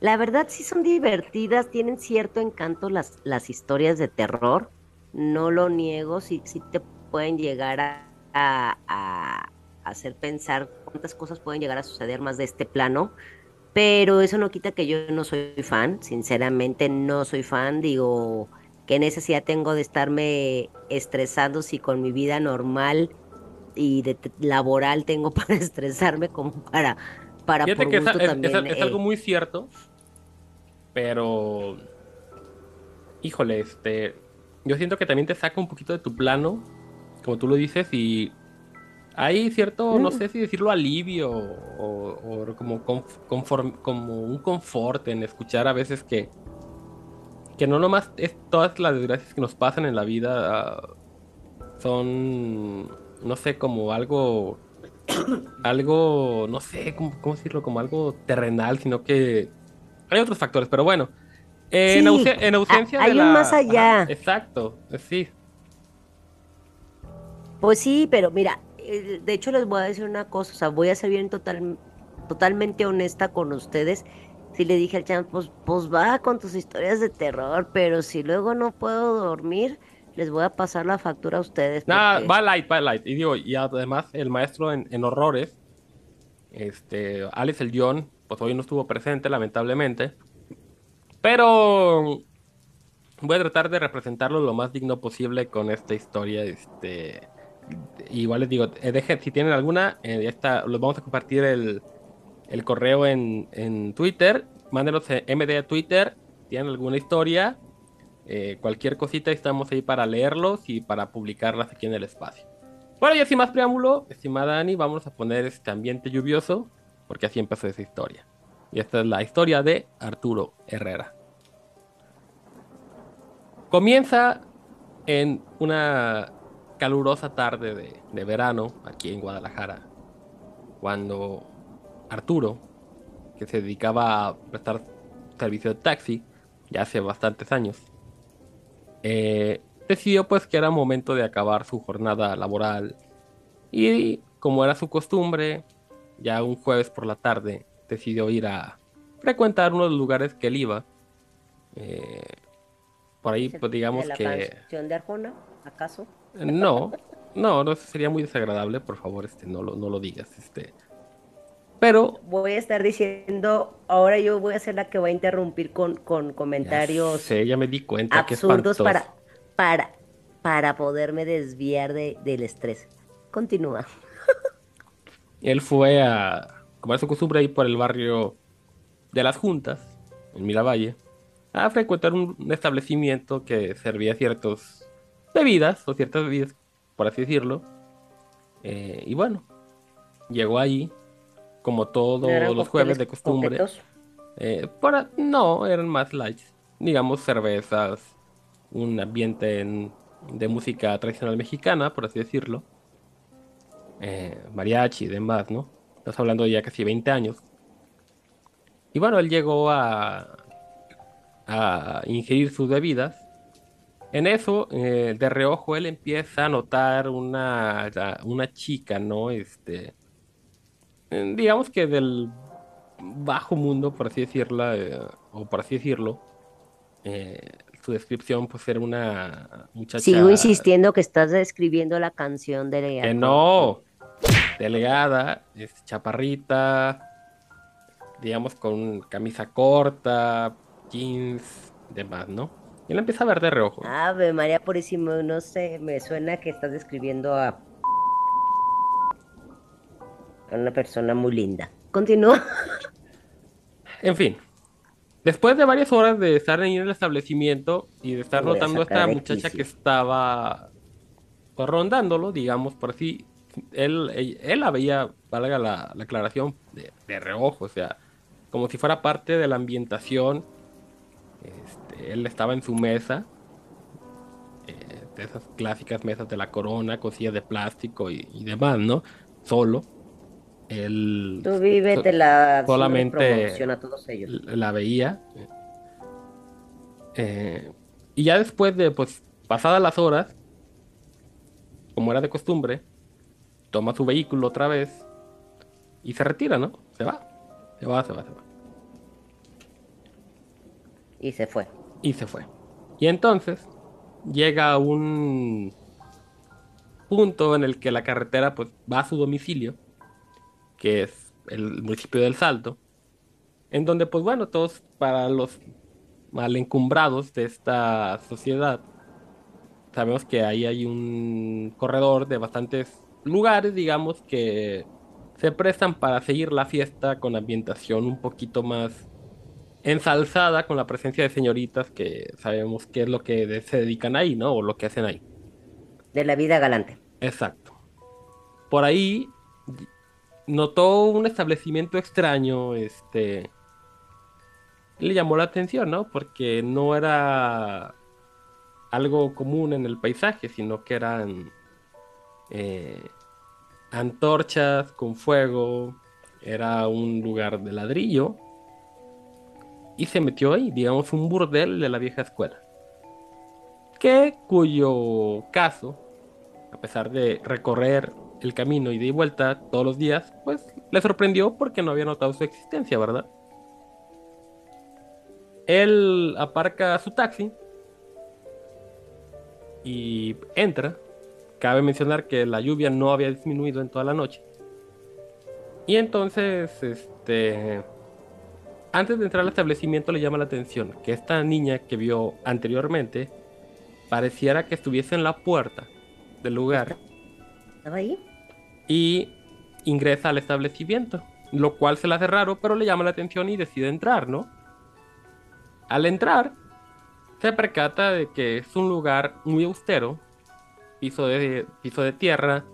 La verdad sí son divertidas, tienen cierto encanto las, las historias de terror. No lo niego, sí, sí te pueden llegar a, a- a hacer pensar cuántas cosas pueden llegar a suceder más de este plano. Pero eso no quita que yo no soy fan, sinceramente no soy fan, digo, qué necesidad tengo de estarme estresando si con mi vida normal y de laboral tengo para estresarme como para, para fíjate por que es, gusto es- es- también. es eh, algo muy cierto, pero híjole, este, yo siento que también te saca un poquito de tu plano, como tú lo dices, y hay cierto, no Mm. sé si decirlo alivio o, o como, conform- como un confort en escuchar a veces que, que no nomás es todas las desgracias que nos pasan en la vida ah, son, no sé, como algo, algo, no sé, ¿cómo, cómo decirlo? Como algo terrenal, sino que hay otros factores, pero bueno. eh, en, ausencia hay de un la- más allá. Ajá, exacto, sí. Pues sí, pero mira, de hecho les voy a decir una cosa, o sea, voy a ser bien total, totalmente honesta con ustedes. Si le dije al champ, pues, pues va con tus historias de terror, pero si luego no puedo dormir, les voy a pasar la factura a ustedes. Nada, porque- va light, va light. Y digo, y además el maestro en, en horrores, este, Alex el John, pues hoy no estuvo presente, lamentablemente. Pero voy a tratar de representarlo lo más digno posible con esta historia. Este, igual les digo, eh, dejen, si tienen alguna, eh, ya está, los vamos a compartir el, el correo en, en Twitter. Mándenos MD a Twitter. Tienen alguna historia, eh, cualquier cosita, estamos ahí para leerlos y para publicarlas aquí en el espacio. Bueno, y sin más preámbulo, estimada Ani, vamos a poner este ambiente lluvioso, porque así empezó esa historia. Y esta es la historia de Arturo Herrera. Comienza en una calurosa tarde de, de verano aquí en Guadalajara, cuando Arturo, que se dedicaba a prestar servicio de taxi ya hace bastantes años, eh, decidió pues que era momento de acabar su jornada laboral y como era su costumbre, ya un jueves por la tarde decidió ir a frecuentar uno de los lugares que él iba. Eh, por ahí pues digamos ¿De la que... canción de Arjona, acaso? No, no, no sería muy desagradable, por favor, este, no lo, no lo digas, este. Pero Voy a estar diciendo, ahora yo voy a ser la que va a interrumpir con, con comentarios ya me di cuenta que absurdos para, para, para poderme desviar de, del estrés. Continúa. Él fue a, como era su costumbre, ahí por el barrio de las Juntas, en Miravalle, a frecuentar un establecimiento que servía ciertas bebidas, o ciertas bebidas, por así decirlo. Eh, y bueno, llegó allí, como todos ¿No eran los jueves de costumbre. Eh, para- no, eran más light. Digamos, cervezas, un ambiente en- de música tradicional mexicana, por así decirlo. Eh, mariachi y demás, ¿no? Estás hablando de ya casi 20 años. Y bueno, él llegó a, a ingerir sus bebidas. En eso, eh, de reojo, él empieza a notar una, una chica, ¿no? Este, digamos que del bajo mundo, por así decirla, eh, o por así decirlo. Eh, su descripción, pues, era una muchacha. Sigo insistiendo que estás describiendo la canción de Que no. Delgada, este, chaparrita, digamos con camisa corta, jeans, demás, ¿no? Y él empieza a ver de reojo. Ave María Purísima, no sé, me suena que estás describiendo a, una persona muy linda. Continúa. En fin, después de varias horas de estar en el establecimiento y de estar notando a esta muchacha que estaba pues, rondándolo, digamos, por así, él, él, él la veía, valga la, la aclaración, de, de reojo, o sea, como si fuera parte de la ambientación. Este, él estaba en su mesa, eh, de esas clásicas mesas de la corona, con sillas de plástico y, y demás, ¿no? Solo. Él Tú vívete la solamente a todos ellos. la veía. Eh, y ya después de, pues, pasadas las horas, como era de costumbre, toma su vehículo otra vez y se retira, ¿no? Se va. Se va, se va, se va. Y se fue. Y se fue. Y entonces llega a un punto en el que la carretera pues va a su domicilio, que es el municipio del Salto, en donde pues bueno, todos para los mal encumbrados de esta sociedad, sabemos que ahí hay un corredor de bastantes lugares, digamos, que se prestan para seguir la fiesta con ambientación un poquito más ensalzada con la presencia de señoritas que sabemos qué es lo que se dedican ahí, ¿no? O lo que hacen ahí. De la vida galante. Exacto. Por ahí notó un establecimiento extraño, este... Le llamó la atención, ¿no? Porque no era algo común en el paisaje, sino que eran eh, antorchas con fuego, era un lugar de ladrillo y se metió ahí, digamos, un burdel de la vieja escuela. Que cuyo caso, a pesar de recorrer el camino y de vuelta todos los días, pues le sorprendió porque no había notado su existencia, ¿verdad? Él aparca su taxi y entra. Cabe mencionar que la lluvia no había disminuido en toda la noche. Y entonces, este, antes de entrar al establecimiento le llama la atención que esta niña que vio anteriormente pareciera que estuviese en la puerta del lugar ¿Estaba y ingresa al establecimiento, lo cual se le hace raro, pero le llama la atención y decide entrar, ¿no? Al entrar, se percata de que es un lugar muy austero, piso de, piso de tierra,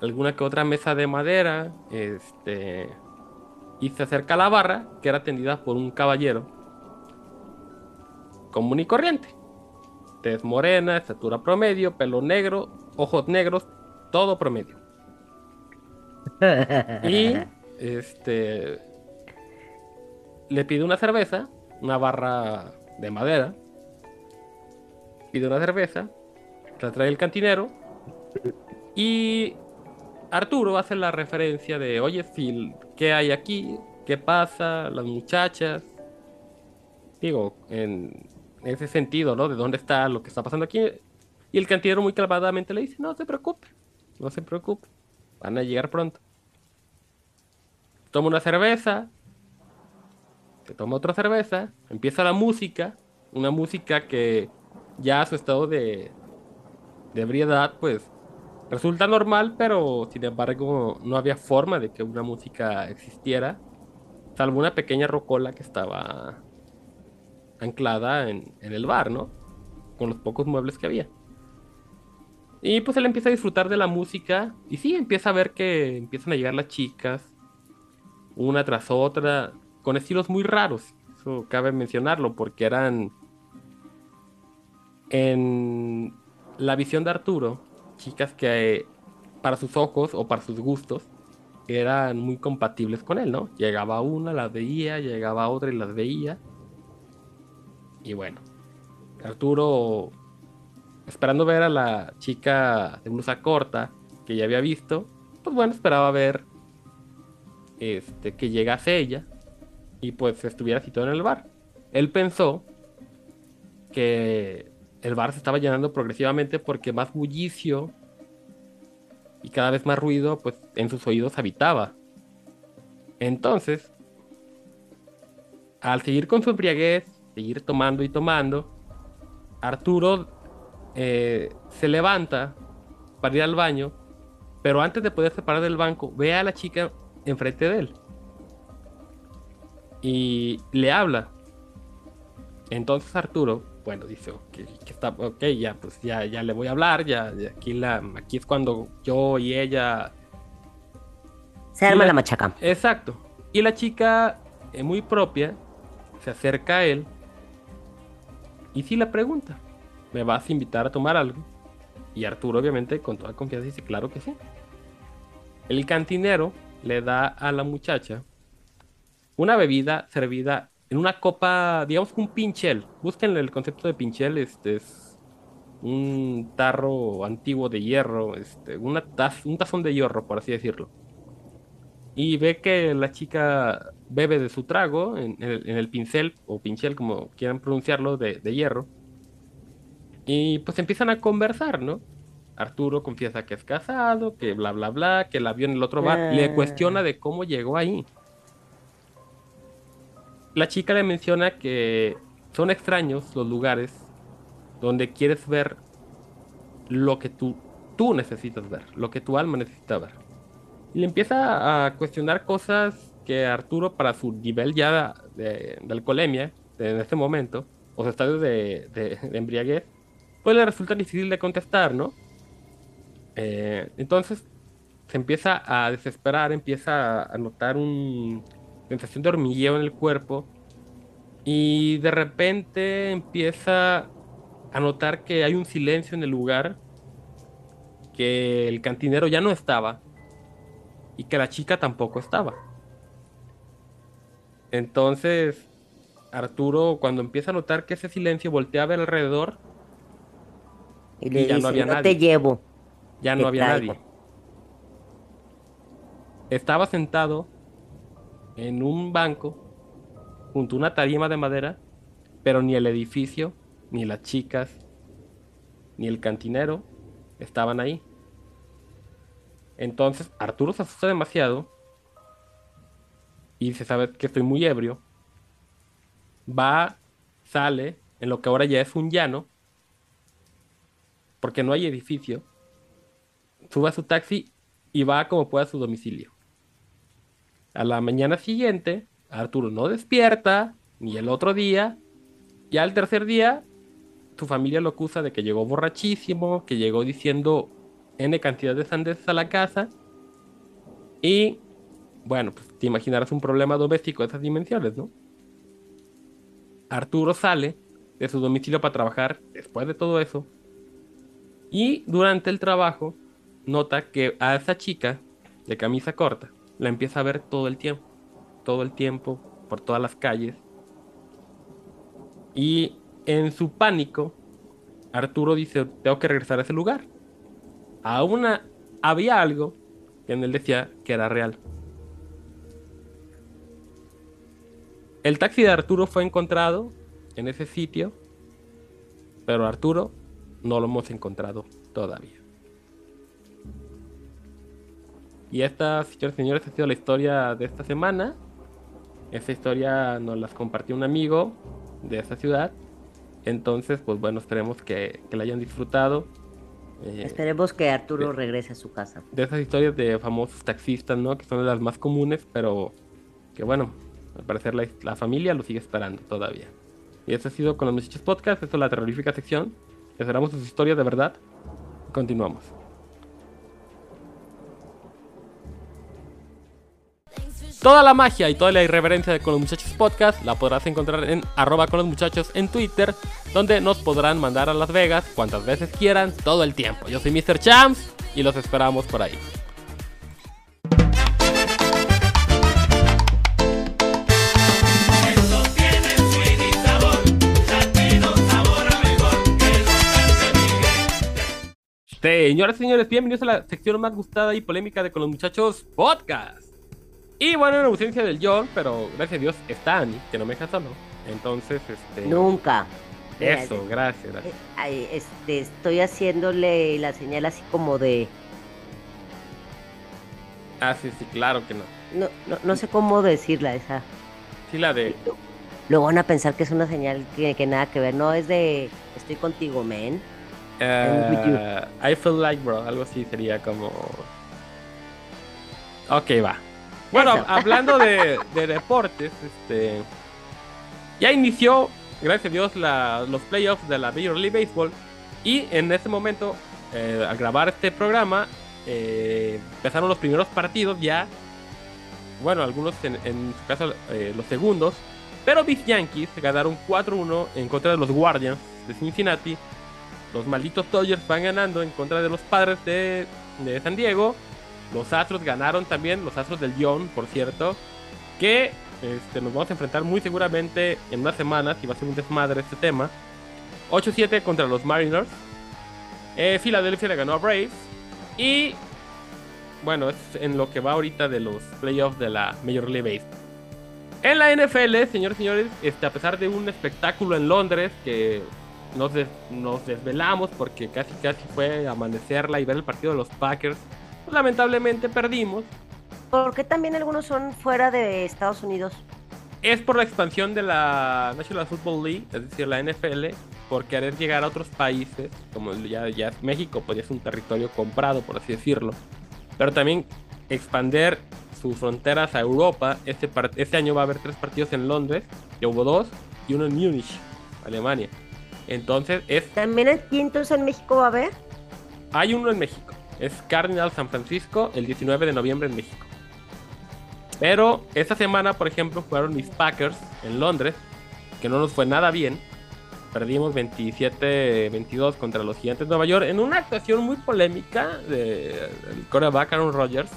alguna que otra mesa de madera, este, y se acerca a la barra, que era atendida por un caballero común y corriente. Tez morena, estatura promedio, pelo negro, ojos negros, todo promedio. Y este le pide una cerveza, una barra de madera. Pide una cerveza, la trae el cantinero y Arturo hace la referencia de, oye Phil, ¿qué hay aquí? ¿Qué pasa? Las muchachas. Digo, en ese sentido, ¿no? ¿De dónde está lo que está pasando aquí? Y el cantinero muy calmadamente le dice, no se preocupe, no se preocupe, van a llegar pronto. Toma una cerveza, se toma otra cerveza, empieza la música, una música que ya a su estado de, de ebriedad, pues resulta normal, pero sin embargo no había forma de que una música existiera, salvo una pequeña rocola que estaba anclada en, en el bar, ¿no? Con los pocos muebles que había. Y pues él empieza a disfrutar de la música y sí, empieza a ver que empiezan a llegar las chicas, una tras otra, con estilos muy raros. Eso cabe mencionarlo porque eran en la visión de Arturo, chicas que para sus ojos o para sus gustos eran muy compatibles con él, ¿no? Llegaba una, las veía, llegaba otra y las veía. Y bueno, Arturo, esperando ver a la chica de blusa corta que ya había visto, pues bueno, esperaba ver este, que llegase ella y pues estuviera situado en el bar. Él pensó que el bar se estaba llenando progresivamente porque más bullicio y cada vez más ruido pues en sus oídos habitaba. Entonces, al seguir con su embriaguez, seguir tomando y tomando, Arturo eh, se levanta para ir al baño, pero antes de poder separar del banco, ve a la chica enfrente de él y le habla. Entonces Arturo, bueno, dice, ok, que está, ok, ya, pues ya, ya le voy a hablar, ya, ya aquí, la, aquí es cuando yo y ella... Se arma la- la machaca. Exacto. Y la chica, eh, muy propia, se acerca a él y sí le pregunta, ¿me vas a invitar a tomar algo? Y Arturo, obviamente, con toda confianza, dice, claro que sí. El cantinero le da a la muchacha una bebida servida en una copa, digamos un pinchel. Busquen el concepto de pinchel, este es un tarro antiguo de hierro, este, una un tazón de hierro, por así decirlo. Y ve que la chica bebe de su trago en, el, pincel, o pinchel, como quieran pronunciarlo, de hierro. Y pues empiezan a conversar, ¿no? Arturo confiesa que es casado, que bla, bla, bla, que la vio en el otro bar. Le Ah. cuestiona de cómo llegó ahí. La chica le menciona que son extraños los lugares donde quieres ver lo que tú, tú necesitas ver, lo que tu alma necesita ver. Y le empieza a cuestionar cosas que Arturo, para su nivel ya de, de alcoholemia, de- en este momento, o su estadio de, de- de embriaguez, pues le resulta difícil de contestar, ¿no? Eh, entonces se empieza a desesperar, empieza a notar una sensación de hormigueo en el cuerpo y de repente empieza a notar que hay un silencio en el lugar, que el cantinero ya no estaba y que la chica tampoco estaba. Entonces, Arturo, cuando empieza a notar que ese silencio voltea a ver alrededor, Y le Y ya no había no nadie. te llevo. ya no había traigo. nadie. Estaba sentado en un banco junto a una tarima de madera, pero ni el edificio, ni las chicas, ni el cantinero estaban ahí. Entonces Arturo se asusta demasiado y dice, sabes que estoy muy ebrio, va, sale en lo que ahora ya es un llano, porque no hay edificio, sube a su taxi y va como pueda a su domicilio. A la mañana siguiente, Arturo no despierta, ni el otro día, y al tercer día, su familia lo acusa de que llegó borrachísimo, que llegó diciendo N cantidad de sandeces a la casa, y bueno, pues te imaginarás un problema doméstico de esas dimensiones, ¿no? Arturo sale de su domicilio para trabajar después de todo eso. Y durante el trabajo nota que a esa chica de camisa corta la empieza a ver todo el tiempo. Todo el tiempo, por todas las calles. Y en su pánico, Arturo dice, tengo que regresar a ese lugar. Aún había algo que en él decía que era real. El taxi de Arturo fue encontrado en ese sitio, pero Arturo no lo hemos encontrado todavía. Y esta, señores y señores, ha sido la historia de esta semana. Esta historia nos la compartió un amigo de esta ciudad. Entonces, pues bueno, esperemos que, que la hayan disfrutado. Eh, Esperemos que Arturo de- regrese a su casa. de esas historias de famosos taxistas, ¿no? Que son las más comunes, pero que bueno, al parecer la, la familia lo sigue esperando todavía. Y eso ha sido con los muchachos podcast, esto es la terrorífica sección. Esperamos sus historias de verdad. Continuamos. Toda la magia y toda la irreverencia de Con los Muchachos Podcast la podrás encontrar en arroba con los muchachos en Twitter, donde nos podrán mandar a Las Vegas cuantas veces quieran, todo el tiempo. Yo soy Mr. Champs y los esperamos por ahí. Señoras y señores, bienvenidos a la sección más gustada y polémica de Con los Muchachos Podcast. Y bueno, en ausencia del John, pero gracias a Dios está Annie, que no me deja solo. Entonces, este. Nunca. Mira, Eso, gracias, gracias. eh, ay, este, estoy haciéndole la señal así como de... Ah, sí, sí, claro que no. No, no, no sé cómo decirla esa. Sí, la de. Luego van a pensar que es una señal que, que nada que ver. No, es de estoy contigo, men. Eh, I feel like, bro, algo así sería como. Ok, va. Bueno, Eso. hablando de, de deportes, este. Ya inició, gracias a Dios, la- los playoffs de la Major League Baseball. Y en ese momento, eh, al grabar este programa, eh, empezaron los primeros partidos ya. Bueno, algunos en, en su caso eh, los segundos. Pero mis Yankees ganaron 4-1 en contra de los Guardians de Cincinnati. Los malditos Dodgers van ganando en contra de los padres de, San Diego. Los Astros ganaron también, los Astros del John, por cierto. Que este, nos vamos a enfrentar muy seguramente en unas semanas y va a ser un desmadre este tema. 8-7 contra los Mariners. Eh, Filadelfia le ganó a Braves. Y bueno, es en lo que va ahorita de los playoffs de la Major League Baseball. En la NFL, señores y señores, este, a pesar de un espectáculo en Londres que nos, des- nos desvelamos porque casi casi fue amanecerla y ver el partido de los Packers, pues, lamentablemente perdimos. ¿Por qué también algunos son fuera de Estados Unidos? Es por la expansión de la National Football League, es decir, la NFL, por querer llegar a otros países, como ya, ya es México, pues ya es un territorio comprado, por así decirlo. Pero también expander sus fronteras a Europa. Este, este año va a haber tres partidos en Londres, ya hubo dos, y uno en Múnich, Alemania. Entonces, es, ¿También aquí entonces en México va a haber? hay uno en México. Es Cardinal San Francisco, el 19 de noviembre en México. Pero esta semana, por ejemplo, jugaron mis Packers en Londres, que no nos fue nada bien. Perdimos 27-22 contra los Gigantes de Nueva York en una actuación muy polémica del quarterback Aaron Rodgers.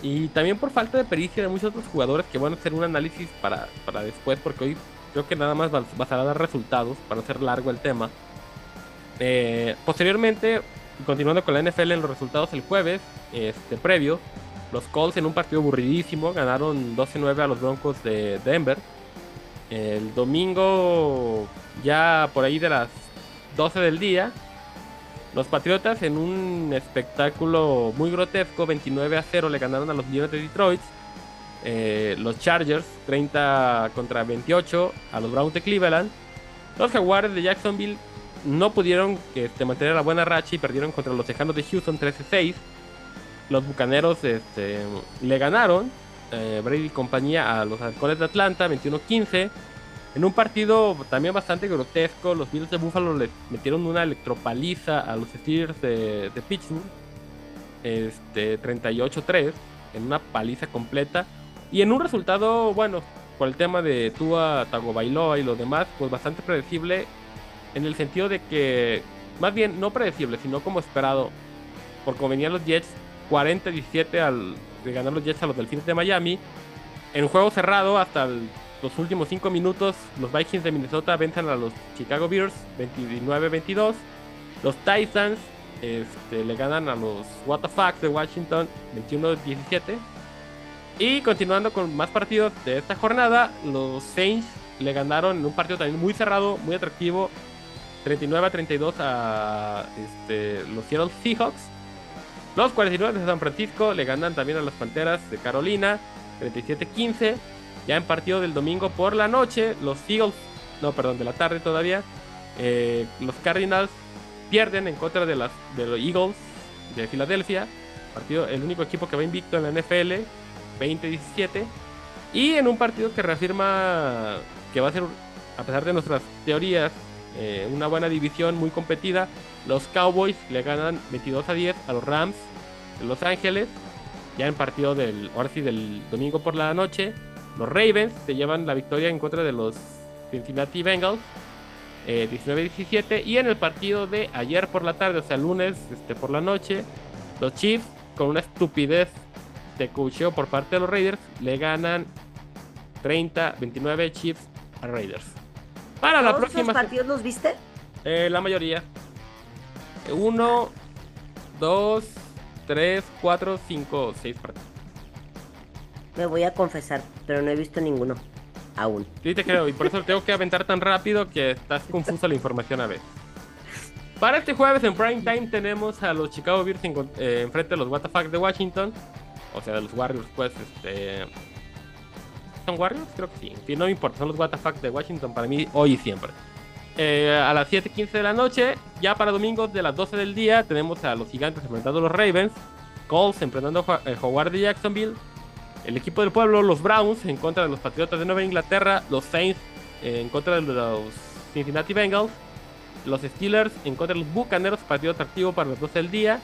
Y también por falta de pericia de muchos otros jugadores que van a hacer un análisis para, para después, porque hoy creo que nada más a dar resultados para hacer largo el tema. Eh, posteriormente, continuando con la NFL en los resultados el jueves, este previo, los Colts en un partido aburridísimo ganaron 12-9 a los Broncos de Denver. El domingo, ya por ahí de las 12 del día, los Patriotas en un espectáculo muy grotesco, 29 a 0 le ganaron a los Leones de Detroit. Eh, los Chargers 30 contra 28 a los Browns de Cleveland. Los Jaguares de Jacksonville no pudieron este, mantener la buena racha y perdieron contra los Tejanos de Houston 13-6. Los Bucaneros este, le ganaron eh, Brady y compañía a los Halcones de Atlanta 21-15. En un partido también bastante grotesco, los Bills de Buffalo le metieron una electropaliza a los Steelers de, de Pittsburgh. Este, 38-3 en una paliza completa. Y en un resultado, bueno, por el tema de Tua Tagovailoa y lo demás, pues bastante predecible en el sentido de que, más bien no predecible, sino como esperado, por como venían los Jets 40-17 al de ganar los Jets a los Delfines de Miami. En juego cerrado hasta los últimos 5 minutos, los Vikings de Minnesota vencen a los Chicago Bears 29-22. Los Titans este, le ganan a los WTF de Washington 21-17. Y continuando con más partidos de esta jornada, los Saints le ganaron en un partido también muy cerrado, muy atractivo, 39 a 32 a este, los Seattle Seahawks. Los 49 de San Francisco le ganan también a las Panteras de Carolina, 37-15. Ya en partido del domingo por la noche, los Eagles, no, perdón, de la tarde todavía, eh, los Cardinals pierden en contra de, las, de los Eagles de Filadelfia. Partido, el único equipo que va invicto en la NFL, 20-17. Y en un partido que reafirma que va a ser, a pesar de nuestras teorías, eh, una buena división muy competida. Los Cowboys le ganan 22 a 10 a los Rams de Los Ángeles. Ya en partido del, ahora sí, del domingo por la noche. Los Ravens se llevan la victoria en contra de los Cincinnati Bengals. eh, 19-17. Y en el partido de ayer por la tarde, o sea, lunes este, por la noche, los Chiefs, con una estupidez de coacheo por parte de los Raiders, le ganan 30-29 Chiefs a Raiders. Para la ¿Todos esos próxima. partidos los viste? Eh, la mayoría. Uno, dos, tres, cuatro, cinco, seis partidos. Me voy a confesar, pero no he visto ninguno. Aún. Sí, te creo, y por eso tengo que aventar tan rápido que estás confusa la información a veces. Para este jueves en prime time tenemos a los Chicago Bears en, eh, enfrente de los WTF de Washington. O sea, de los Warriors, pues, este. ¿Son Warriors? Creo que sí. En fin, no me importa, son los WTF de Washington para mí hoy y siempre. Eh, a las 7:15 de la noche, ya para domingos de las 12 del día, tenemos a los Gigantes enfrentando a los Ravens. Colts enfrentando a eh, Howard de Jacksonville. El equipo del pueblo, los Browns, en contra de los Patriotas de Nueva Inglaterra. Los Saints eh, en contra de los Cincinnati Bengals. Los Steelers en contra de los Bucaneros, partido atractivo para las 12 del día.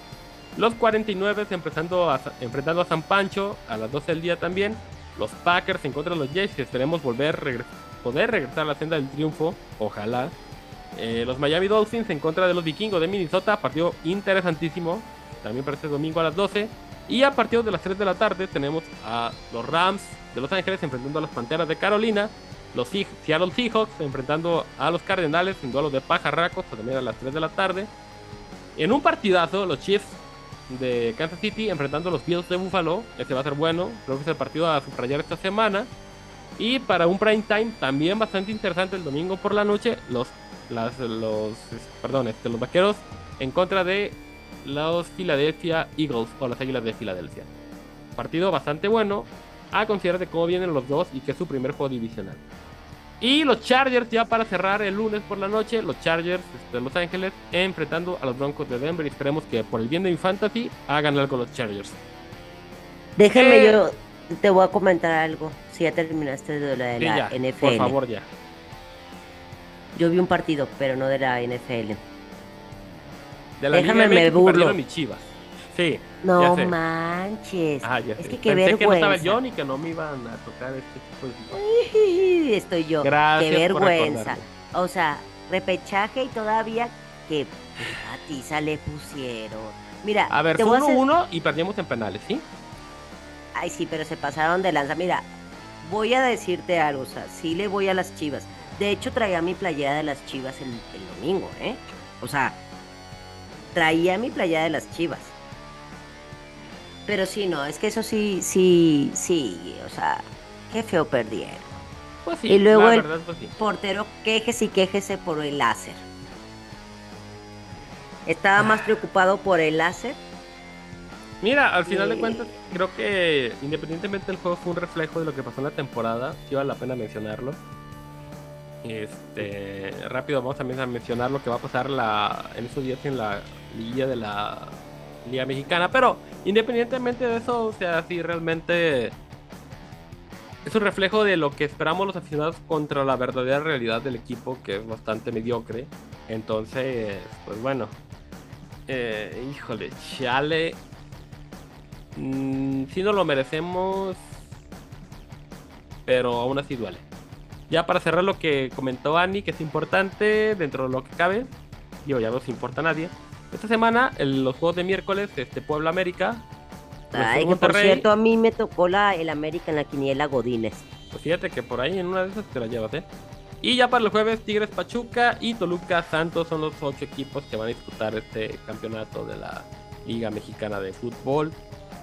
Los 49 empezando a- enfrentando a San Pancho a las 12 del día también. Los Packers en contra de los Jets, esperemos volver, regre- poder regresar a la senda del triunfo, ojalá. Eh, los Miami Dolphins en contra de los Vikingos de Minnesota, partido interesantísimo, también para este domingo a las 12. Y a partir de las 3 de la tarde tenemos a los Rams de Los Ángeles enfrentando a las Panteras de Carolina. Los Se- Seattle Seahawks enfrentando a los Cardenales en duelo de pajarracos también a las 3 de la tarde. En un partidazo, los Chiefs de Kansas City enfrentando a los Bills de Buffalo. Este va a ser bueno. Creo que es el partido a subrayar esta semana. Y para un prime time también bastante interesante el domingo por la noche. Los, los, perdón, este, los vaqueros en contra de los Philadelphia Eagles o las Águilas de Filadelfia. Partido bastante bueno a considerar de cómo vienen los dos y que es su primer juego divisional. Y los Chargers ya para cerrar el lunes por la noche, los Chargers de Los Ángeles enfrentando a los Broncos de Denver y esperemos que por el bien de mi fantasy hagan algo los Chargers. Déjame Eh. yo, te voy a comentar algo. Si ya terminaste de la, de la ya, NFL. por favor ya. Yo vi un partido, pero no de la NFL. De la Déjame, Liga me burlo. mis chivas. Sí, No sé. manches. ah, ya es sé. que qué Pensé que no estaba vergüenza. yo ni que no me iban a tocar este tipo de situaciones. Estoy yo. Gracias qué vergüenza. O sea, repechaje y todavía que a tiza le pusieron. Mira, A ver, te fue voy a hacer- 1-1 y perdimos en penales, ¿sí? Ay, sí, pero se pasaron de lanza. Mira, voy a decirte algo, o sea, sí le voy a las chivas. De hecho, traía mi playera de las chivas el, el domingo, ¿eh? O sea, traía mi playera de las chivas. Pero sí, no, es que eso sí, sí, sí, o sea, qué feo perdieron. Pues sí, Y luego la el- verdad, pues sí. Portero, quejese y quejese por el láser. Estaba más preocupado por el láser Mira, al final de Sí. cuentas, creo que independientemente el juego fue un reflejo de lo que pasó en la temporada, sí vale la pena mencionarlo. Este, rápido vamos también a mencionar lo que va a pasar la, en esos días en la liguilla de la Liga Mexicana, pero independientemente de eso, o sea, sí realmente es un reflejo de lo que esperamos los aficionados contra la verdadera realidad del equipo, que es bastante mediocre. Entonces, pues bueno, eh, híjole, chale. Mm, sí nos lo merecemos, pero aún así duele. Ya para cerrar lo que comentó Ani, que es importante dentro de lo que cabe, digo, ya no se importa a nadie. Esta semana, en los juegos de miércoles, este Puebla América. Ay, que por cierto, a mí me tocó la, el América en la quiniela Godínez. Pues fíjate que por ahí en una de esas te la llevas, ¿eh? Y ya para el jueves, Tigres Pachuca y Toluca Santos son los ocho equipos que van a disputar este campeonato de la Liga Mexicana de Fútbol.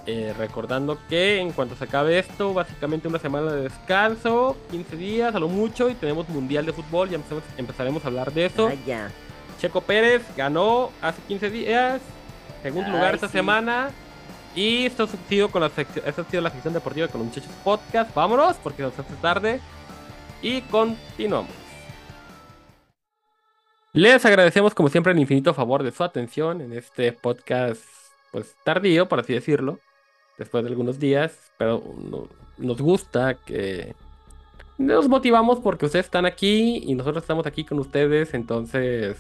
Eh, recordando que en cuanto se acabe esto, básicamente una semana de descanso, 15 días a lo mucho, y tenemos Mundial de Fútbol, ya empezamos- empezaremos a hablar de eso. Ah, ya. Checo Pérez ganó hace 15 días, segundo Ay, lugar esta sí. semana. Y esto ha sido con la esta ha sido la sección deportiva con los muchachos podcast. Vámonos porque nos hace tarde. Y continuamos. Les agradecemos como siempre el infinito favor de su atención en este podcast pues tardío, por así decirlo, después de algunos días, pero no- nos gusta que nos motivamos porque ustedes están aquí y nosotros estamos aquí con ustedes, entonces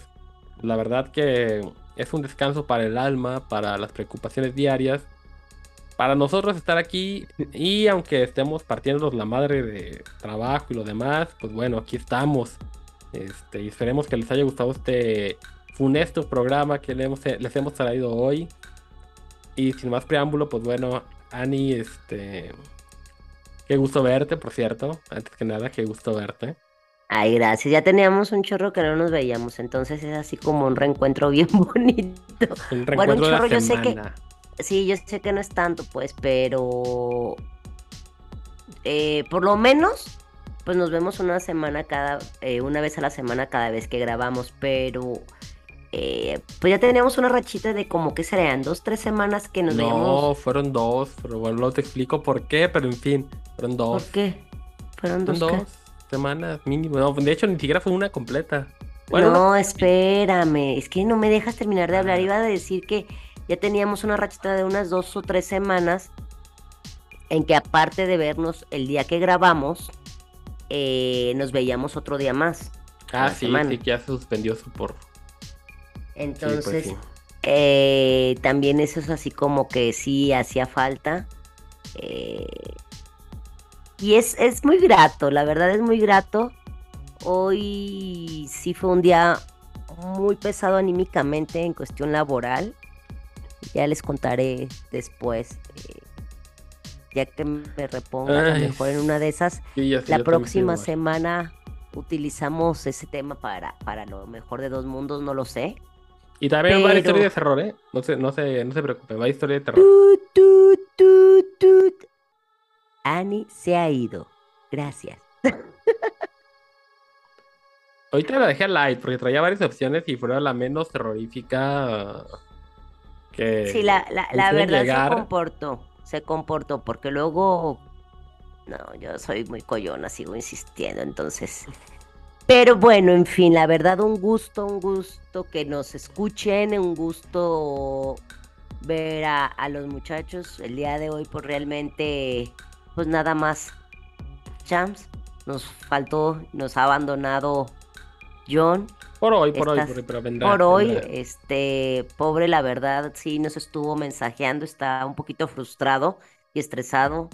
la verdad que es un descanso para el alma, para las preocupaciones diarias, para nosotros estar aquí y aunque estemos partiéndonos la madre de trabajo y lo demás, pues bueno, aquí estamos. Este, y esperemos que les haya gustado este funesto programa que le hemos- les hemos traído hoy. Y sin más preámbulo, pues bueno, Ani, este... Qué gusto verte, por cierto. Antes que nada, qué gusto verte. Ay, gracias. Ya teníamos un chorro que no nos veíamos, entonces es así como un reencuentro bien bonito. Un Bueno, reencuentro de chorro, la yo sé que- semana. Sí, yo sé que no es tanto, pues, pero eh, por lo menos, pues nos vemos una semana cada, eh, una vez a la semana cada vez que grabamos, pero eh, pues ya teníamos una rachita de como que serían dos, tres semanas que nos No, veíamos. fueron dos, pero bueno, no te explico por qué, pero en fin, fueron dos. ¿Por qué? Fueron Fueron dos. Semanas mínimo. No, de hecho, ni siquiera fue una completa. Bueno, no, espérame, es que no me dejas terminar de hablar. Iba a decir que ya teníamos una rachita de unas dos o tres semanas en que aparte de vernos el día que grabamos, eh, nos veíamos otro día más. ah, sí, semana. sí, que ya se suspendió su por. Sí, pues Entonces, sí. eh, también eso es así como que sí hacía falta. eh, y es, es muy grato, la verdad es muy grato. Hoy sí fue un día muy pesado anímicamente en cuestión laboral. Ya les contaré después. eh, ya que me reponga, a lo Ay, mejor en una de esas. Sí, ya sé, La próxima semana utilizamos ese tema para, para lo mejor de dos mundos, no lo sé. Y también va a pero- historia de terror, ¿eh? No se, no se, no se preocupe, va a historia de terror. Tut, tut, tut, Annie se ha ido. Gracias. Ahorita la dejé light porque traía varias opciones y fuera la menos terrorífica que. Sí, la, la, verdad llegar. se comportó. Se comportó porque luego. No, yo soy muy coyona, sigo insistiendo, entonces. Pero bueno, en fin, la verdad, un gusto, un gusto que nos escuchen, un gusto ver a, a los muchachos el día de hoy, pues realmente, pues nada más. Chams, nos faltó, nos ha abandonado John. Por hoy, por hoy, por hoy, pero vendrá. Por hoy, vendrá. este, pobre, la verdad, sí nos estuvo mensajeando, está un poquito frustrado y estresado.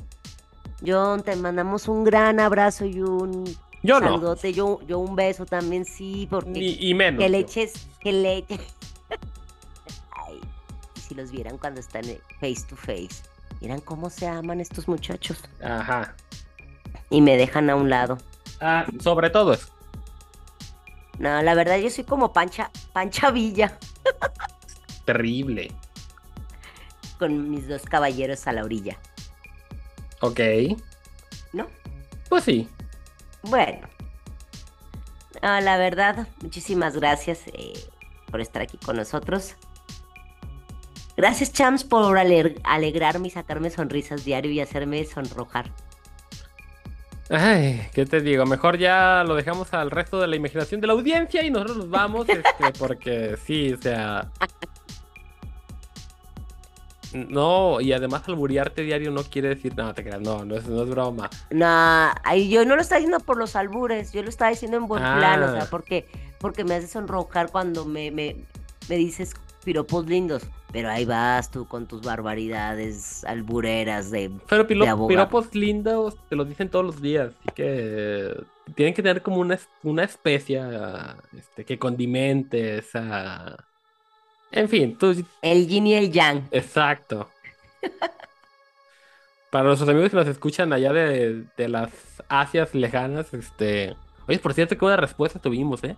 John, te mandamos un gran abrazo y un Yo no. saludote, yo, yo un beso también, sí, porque Ni, y menos. que le eches, que le eches. Ay, si los vieran cuando están face to face, miran cómo se aman estos muchachos Ajá. y me dejan a un lado. Ah, sobre todo eso. No, la verdad, yo soy como Pancha, Pancha Villa, Terrible. con mis dos caballeros a la orilla, Ok. ¿no? Pues sí. Bueno, no, la verdad, muchísimas gracias eh, por estar aquí con nosotros. Gracias, Chams, por aler- alegrarme y sacarme sonrisas diario y hacerme sonrojar. Ay, ¿qué te digo? Mejor ya lo dejamos al resto de la imaginación de la audiencia y nosotros nos vamos, este, porque sí, o sea. No, y además alburearte diario no quiere decir, no, te creas, no, no es, no es broma. No, ay, yo no lo estaba diciendo por los albures, yo lo estaba diciendo en buen Ah. plan, o sea, porque, porque me hace sonrojar cuando me, me, me dices piropos lindos. Pero ahí vas tú con tus barbaridades albureras de... Pero pilo- De piropos lindos te lo dicen todos los días, así que tienen que tener como una, una especia este, que condimente esa... En fin, tú, El yin y el yang. exacto. Para nuestros amigos que nos escuchan allá de, de las Asias lejanas, este... Oye, por cierto, qué buena respuesta tuvimos, ¿eh?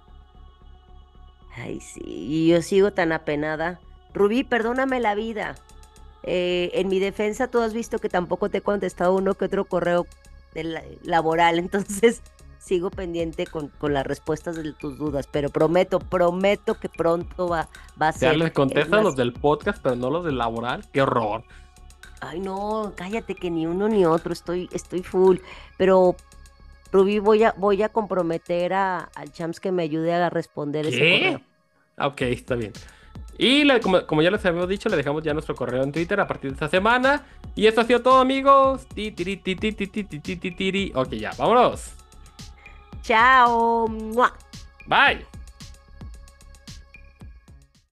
Ay, sí, y yo sigo tan apenada. Rubí, perdóname la vida. Eh, en mi defensa, tú has visto que tampoco te he contestado uno que otro correo la- laboral, entonces sigo pendiente con, con las respuestas de tus dudas, pero prometo, prometo que pronto va, va a Ya ser. les Es contestan más, los del podcast, pero no los del laboral. ¡Qué horror! Ay, no, cállate que ni uno ni otro, estoy, estoy full. Pero, Rubí, voy a, voy a comprometer a, al Champs que me ayude a responder ese ¿Qué? correo. Ah, Ok, está bien. Y como, ya les habíamos dicho, le dejamos ya nuestro correo en Twitter a partir de esta semana. Y eso ha sido todo, amigos. Ok, ya, vámonos. Chao. Bye.